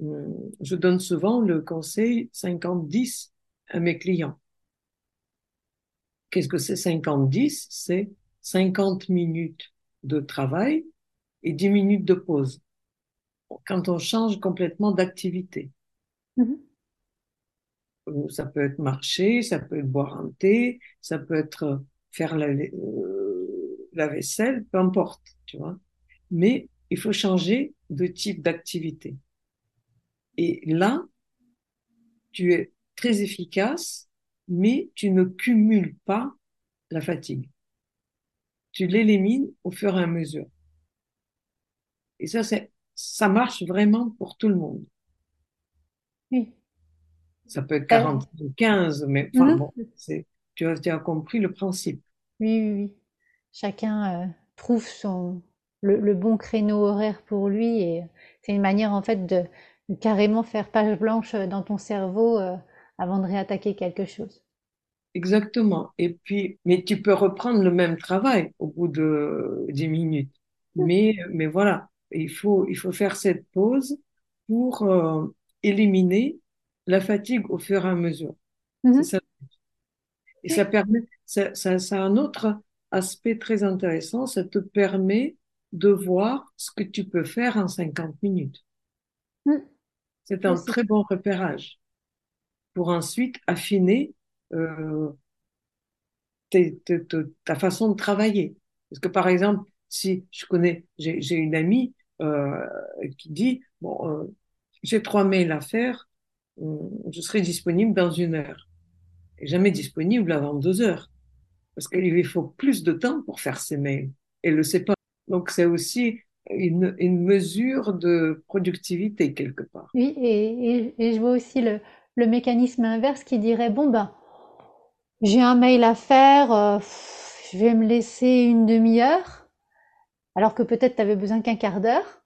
hum, je donne souvent le conseil 50-10 à mes clients. Qu'est-ce que c'est 50-10? C'est 50 minutes de travail et 10 minutes de pause. Quand on change complètement d'activité. Mhm. Euh, Ça peut être marcher, ça peut être boire un thé, ça peut être faire la, euh, la vaisselle, peu importe, tu vois. Mais il faut changer de type d'activité. Et là, tu es très efficace, mais tu ne cumules pas la fatigue. Tu l'élimines au fur et à mesure. Et ça, c'est, ça marche vraiment pour tout le monde. Oui. Ça peut être Euh, 40, 15, mais enfin mhm. bon, c'est, tu as, tu as compris le principe. Oui, oui, oui. Chacun euh, trouve son, le, le bon créneau horaire pour lui et c'est une manière en fait de, de carrément faire page blanche dans ton cerveau euh, avant de réattaquer quelque chose. Exactement. Et puis, mais tu peux reprendre le même travail au bout de 10 minutes. Mais, mais voilà, il faut, il faut faire cette pause pour euh, éliminer la fatigue au fur et à mesure. Mhm. ça. Et ça permet, ça, ça, ça a un autre aspect très intéressant. Ça te permet de voir ce que tu peux faire en 50 minutes. Mhm. C'est un très bon repérage pour ensuite affiner euh, ta façon de travailler. Parce que par exemple, si je connais, j'ai une amie euh, qui dit, bon, euh, j'ai trois mails à faire, euh, je serai disponible dans une heure. Et jamais disponible avant deux heures. Parce qu'il lui faut plus de temps pour faire ses mails. Elle le sait pas. Donc c'est aussi une, mesure de productivité quelque part. Oui, et, et- et je vois aussi le, le mécanisme inverse qui dirait, bon ben, j'ai un mail à faire, je vais me laisser une demi-heure, alors que peut-être tu avais besoin qu'un quart d'heure,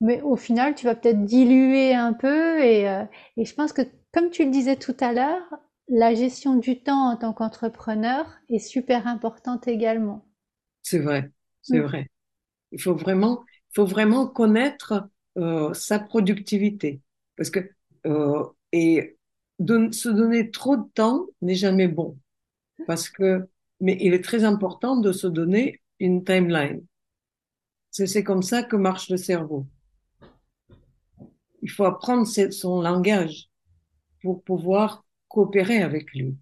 mais au final, tu vas peut-être diluer un peu et, euh, et je pense que, comme tu le disais tout à l'heure, la gestion du temps en tant qu'entrepreneur est super importante également. C'est vrai, c'est Mm. vrai. Il faut vraiment, faut vraiment connaître euh, sa productivité. Parce que, euh, et don- se donner trop de temps n'est jamais bon. Parce que, mais il est très important de se donner une timeline. C'est, comme ça que marche le cerveau. Il faut apprendre son langage pour pouvoir coopérer avec lui.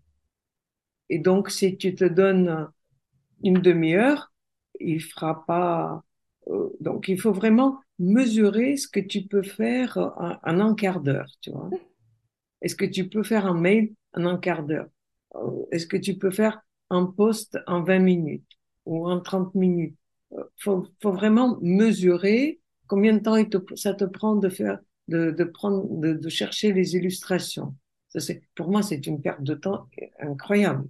Et donc, si tu te donnes une demi-heure, il fera pas. euh, donc, il faut vraiment mesurer ce que tu peux faire en, en un quart d'heure, tu vois. Est-ce que tu peux faire un mail en un quart d'heure? Euh, Est-ce que tu peux faire un post en 20 minutes ou en 30 minutes? Faut, faut vraiment mesurer combien de temps il te- ça te prend de faire, de, de prendre, de, de chercher les illustrations. Ça, c'est, pour moi, c'est une perte de temps incroyable.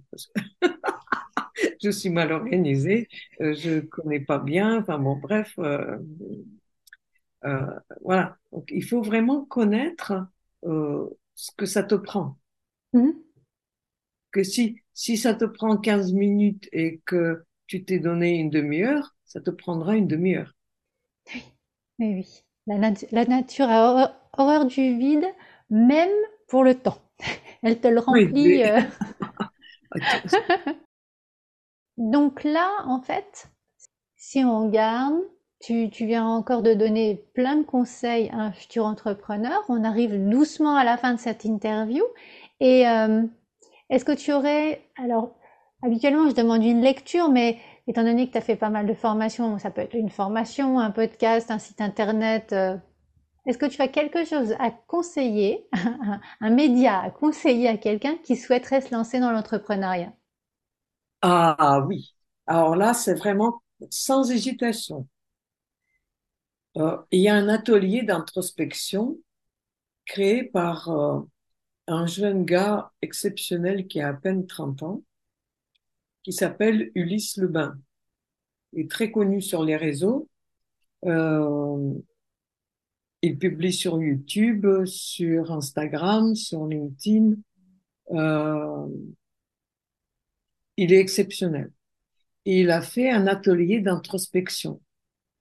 je suis mal organisée, euh, je connais pas bien. Enfin bon, bref, euh, euh, voilà. Donc, il faut vraiment connaître euh, ce que ça te prend. Mhm. Que si si ça te prend 15 minutes et que tu t'es donné une demi-heure, ça te prendra une demi-heure. Oui, oui. La, nat- la nature a horreur, du vide, même pour le temps. Elle te le Oui, remplit. mais euh. Donc là, en fait, si on regarde, tu, tu viens encore de donner plein de conseils à un futur entrepreneur. On arrive doucement à la fin de cette interview. Et euh, est-ce que tu aurais, alors habituellement je demande une lecture, mais étant donné que tu as fait pas mal de formations, ça peut être une formation, un podcast, un site internet, euh, est-ce que tu as quelque chose à conseiller, un, média à conseiller à quelqu'un qui souhaiterait se lancer dans l'entrepreneuriat? ah oui. Alors là, c'est vraiment sans hésitation. Euh, il y a un atelier d'introspection créé par euh, un jeune gars exceptionnel qui a à peine 30 ans, qui s'appelle Ulysse Lebin. Il est très connu sur les réseaux. Euh, il publie sur YouTube, sur Instagram, sur LinkedIn. Euh, il est exceptionnel. Il a fait un atelier d'introspection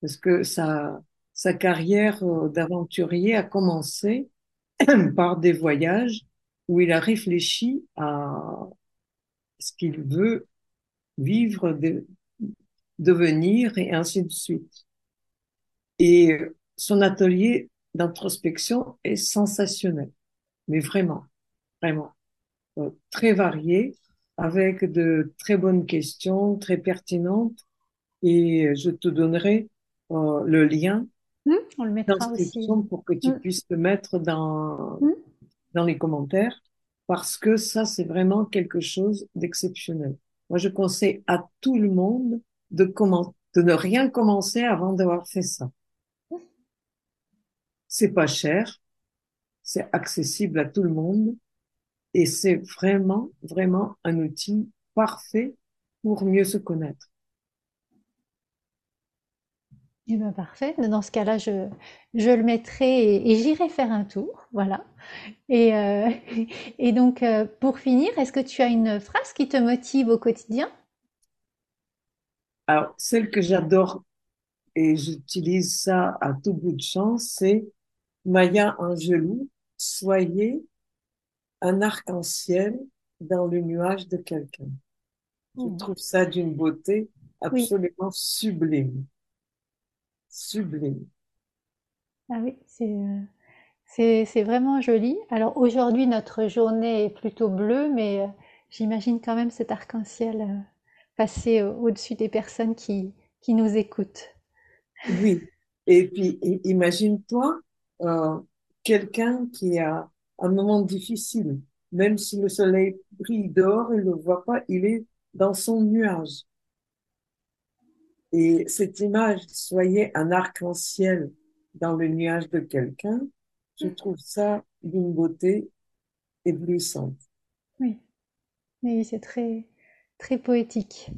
parce que sa, sa carrière euh, d'aventurier a commencé par des voyages où il a réfléchi à ce qu'il veut vivre, de- devenir et ainsi de suite. Et son atelier d'introspection est sensationnel, mais vraiment, vraiment, euh, très varié, avec de très bonnes questions, très pertinentes. Et je te donnerai euh, le lien on le mettra aussi. d'inscription pour que tu Hmm, puisses te mettre dans, hmm. dans les commentaires, parce que ça, c'est vraiment quelque chose d'exceptionnel. Moi, je conseille à tout le monde de ne rien commencer avant d'avoir fait ça. C'est pas cher, c'est accessible à tout le monde et c'est vraiment, vraiment un outil parfait pour mieux se connaître. Eh ben, parfait. Dans ce cas-là, je, je le mettrai et, et j'irai faire un tour. Voilà. Et, euh, et donc, euh, pour finir, est-ce que tu as une phrase qui te motive au quotidien? Alors, celle que j'adore et j'utilise ça à tout bout de champ, c'est Maya Angelou, soyez un arc-en-ciel dans le nuage de quelqu'un. Je Oh, trouve ça d'une beauté oui, absolument sublime, sublime. ah oui, c'est euh, c'est c'est vraiment joli. Alors aujourd'hui, notre journée est plutôt bleue, mais euh, j'imagine quand même cet arc-en-ciel euh, passer au- au-dessus des personnes qui qui nous écoutent. Oui. Et puis, imagine-toi, euh, quelqu'un qui a un moment difficile, même si le soleil brille dehors, il ne le voit pas, il est dans son nuage. Et cette image, soyez un arc-en-ciel dans le nuage de quelqu'un, je trouve ça d'une beauté éblouissante. Oui, oui, c'est très très poétique.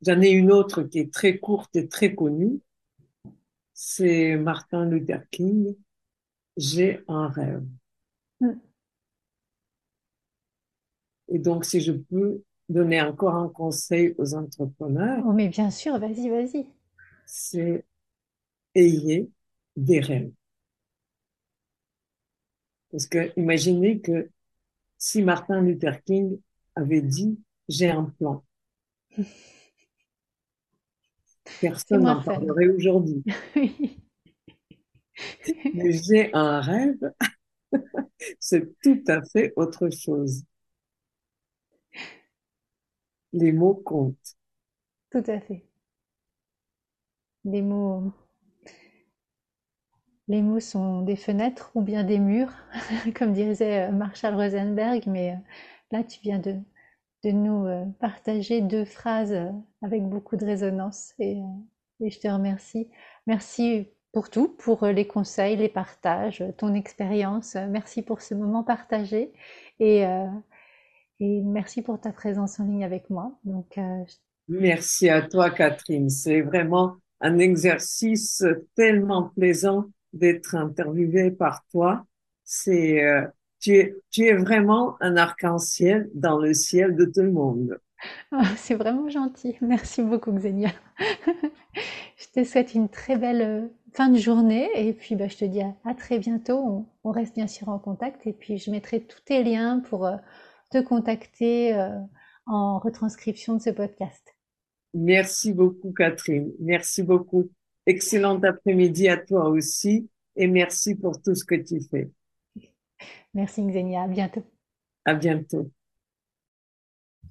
J'en ai une autre qui est très courte et très connue, c'est Martin Luther King, J'ai un rêve. Mm. Et donc, si je peux donner encore un conseil aux entrepreneurs, Oh, mais bien sûr, vas-y, vas-y. c'est ayez des rêves. Parce que imaginez que si Martin Luther King avait dit, j'ai un plan, personne n'en parlerait aujourd'hui. Mais j'ai un rêve, c'est tout à fait autre chose. Les mots comptent. Tout à fait. Les mots, les mots sont des fenêtres ou bien des murs, comme disait euh, Marshall Rosenberg, mais euh, là tu viens de, de nous euh, partager deux phrases avec beaucoup de résonance et, je te remercie. Merci pour tout, pour les conseils, les partages, ton expérience. Merci pour ce moment partagé et, Et merci pour ta présence en ligne avec moi. Donc, euh, Merci à toi, Catherine. C'est vraiment un exercice tellement plaisant d'être interviewée par toi. C'est, euh, tu es, tu es vraiment un arc-en-ciel dans le ciel de tout le monde. Oh, c'est vraiment gentil. Merci beaucoup, Xenia. je te souhaite une très belle euh, fin de journée et puis bah, je te dis à, très bientôt. On, reste bien sûr en contact et puis je mettrai tous tes liens pour euh, te contacter euh, en retranscription de ce podcast. Merci beaucoup, Catherine. Merci beaucoup. Excellent après-midi à toi aussi et merci pour tout ce que tu fais. Merci, Xenia. À bientôt. À bientôt.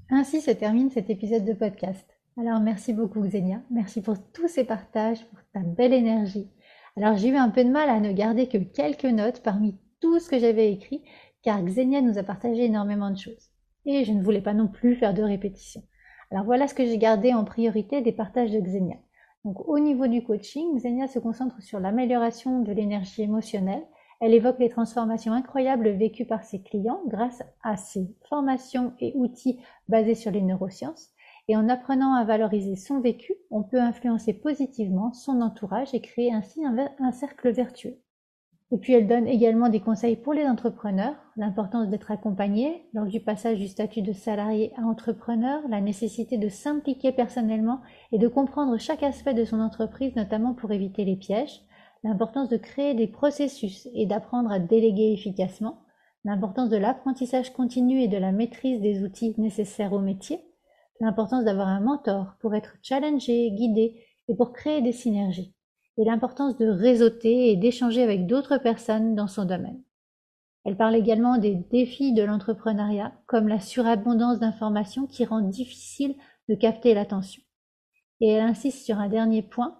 Ainsi se termine cet épisode de podcast. Alors merci beaucoup Xenia, merci pour tous ces partages, pour ta belle énergie. Alors j'ai eu un peu de mal à ne garder que quelques notes parmi tout ce que j'avais écrit, car Xenia nous a partagé énormément de choses. Et je ne voulais pas non plus faire de répétition. Alors voilà ce que j'ai gardé en priorité des partages de Xenia. Donc au niveau du coaching, Xenia se concentre sur l'amélioration de l'énergie émotionnelle, elle évoque les transformations incroyables vécues par ses clients grâce à ses formations et outils basés sur les neurosciences. Et en apprenant à valoriser son vécu, on peut influencer positivement son entourage et créer ainsi un, cercle vertueux. Et puis elle donne également des conseils pour les entrepreneurs, l'importance d'être accompagné lors du passage du statut de salarié à entrepreneur, la nécessité de s'impliquer personnellement et de comprendre chaque aspect de son entreprise, notamment pour éviter les pièges, l'importance de créer des processus et d'apprendre à déléguer efficacement, l'importance de l'apprentissage continu et de la maîtrise des outils nécessaires au métier, l'importance d'avoir un mentor pour être challengé, guidé et pour créer des synergies, et l'importance de réseauter et d'échanger avec d'autres personnes dans son domaine. Elle parle également des défis de l'entrepreneuriat, comme la surabondance d'informations qui rend difficile de capter l'attention. Et elle insiste sur un dernier point,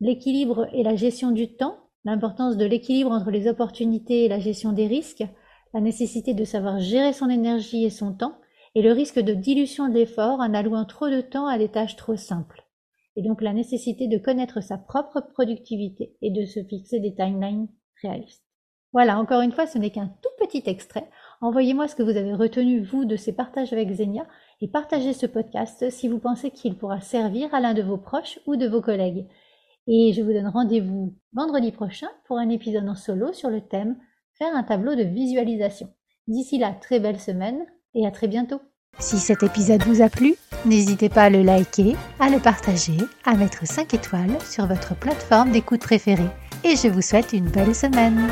l'équilibre et la gestion du temps, l'importance de l'équilibre entre les opportunités et la gestion des risques, la nécessité de savoir gérer son énergie et son temps, et le risque de dilution de l'effort en allouant trop de temps à des tâches trop simples. Et donc la nécessité de connaître sa propre productivité et de se fixer des timelines réalistes. Voilà, encore une fois, ce n'est qu'un tout petit extrait. Envoyez-moi ce que vous avez retenu, vous, de ces partages avec Zenia, et partagez ce podcast si vous pensez qu'il pourra servir à l'un de vos proches ou de vos collègues. Et je vous donne rendez-vous vendredi prochain pour un épisode en solo sur le thème Faire un tableau de visualisation. D'ici là, très belle semaine et à très bientôt. Si cet épisode vous a plu, n'hésitez pas à le liker, à le partager, à mettre 5 étoiles sur votre plateforme d'écoute préférée. Et je vous souhaite une belle semaine.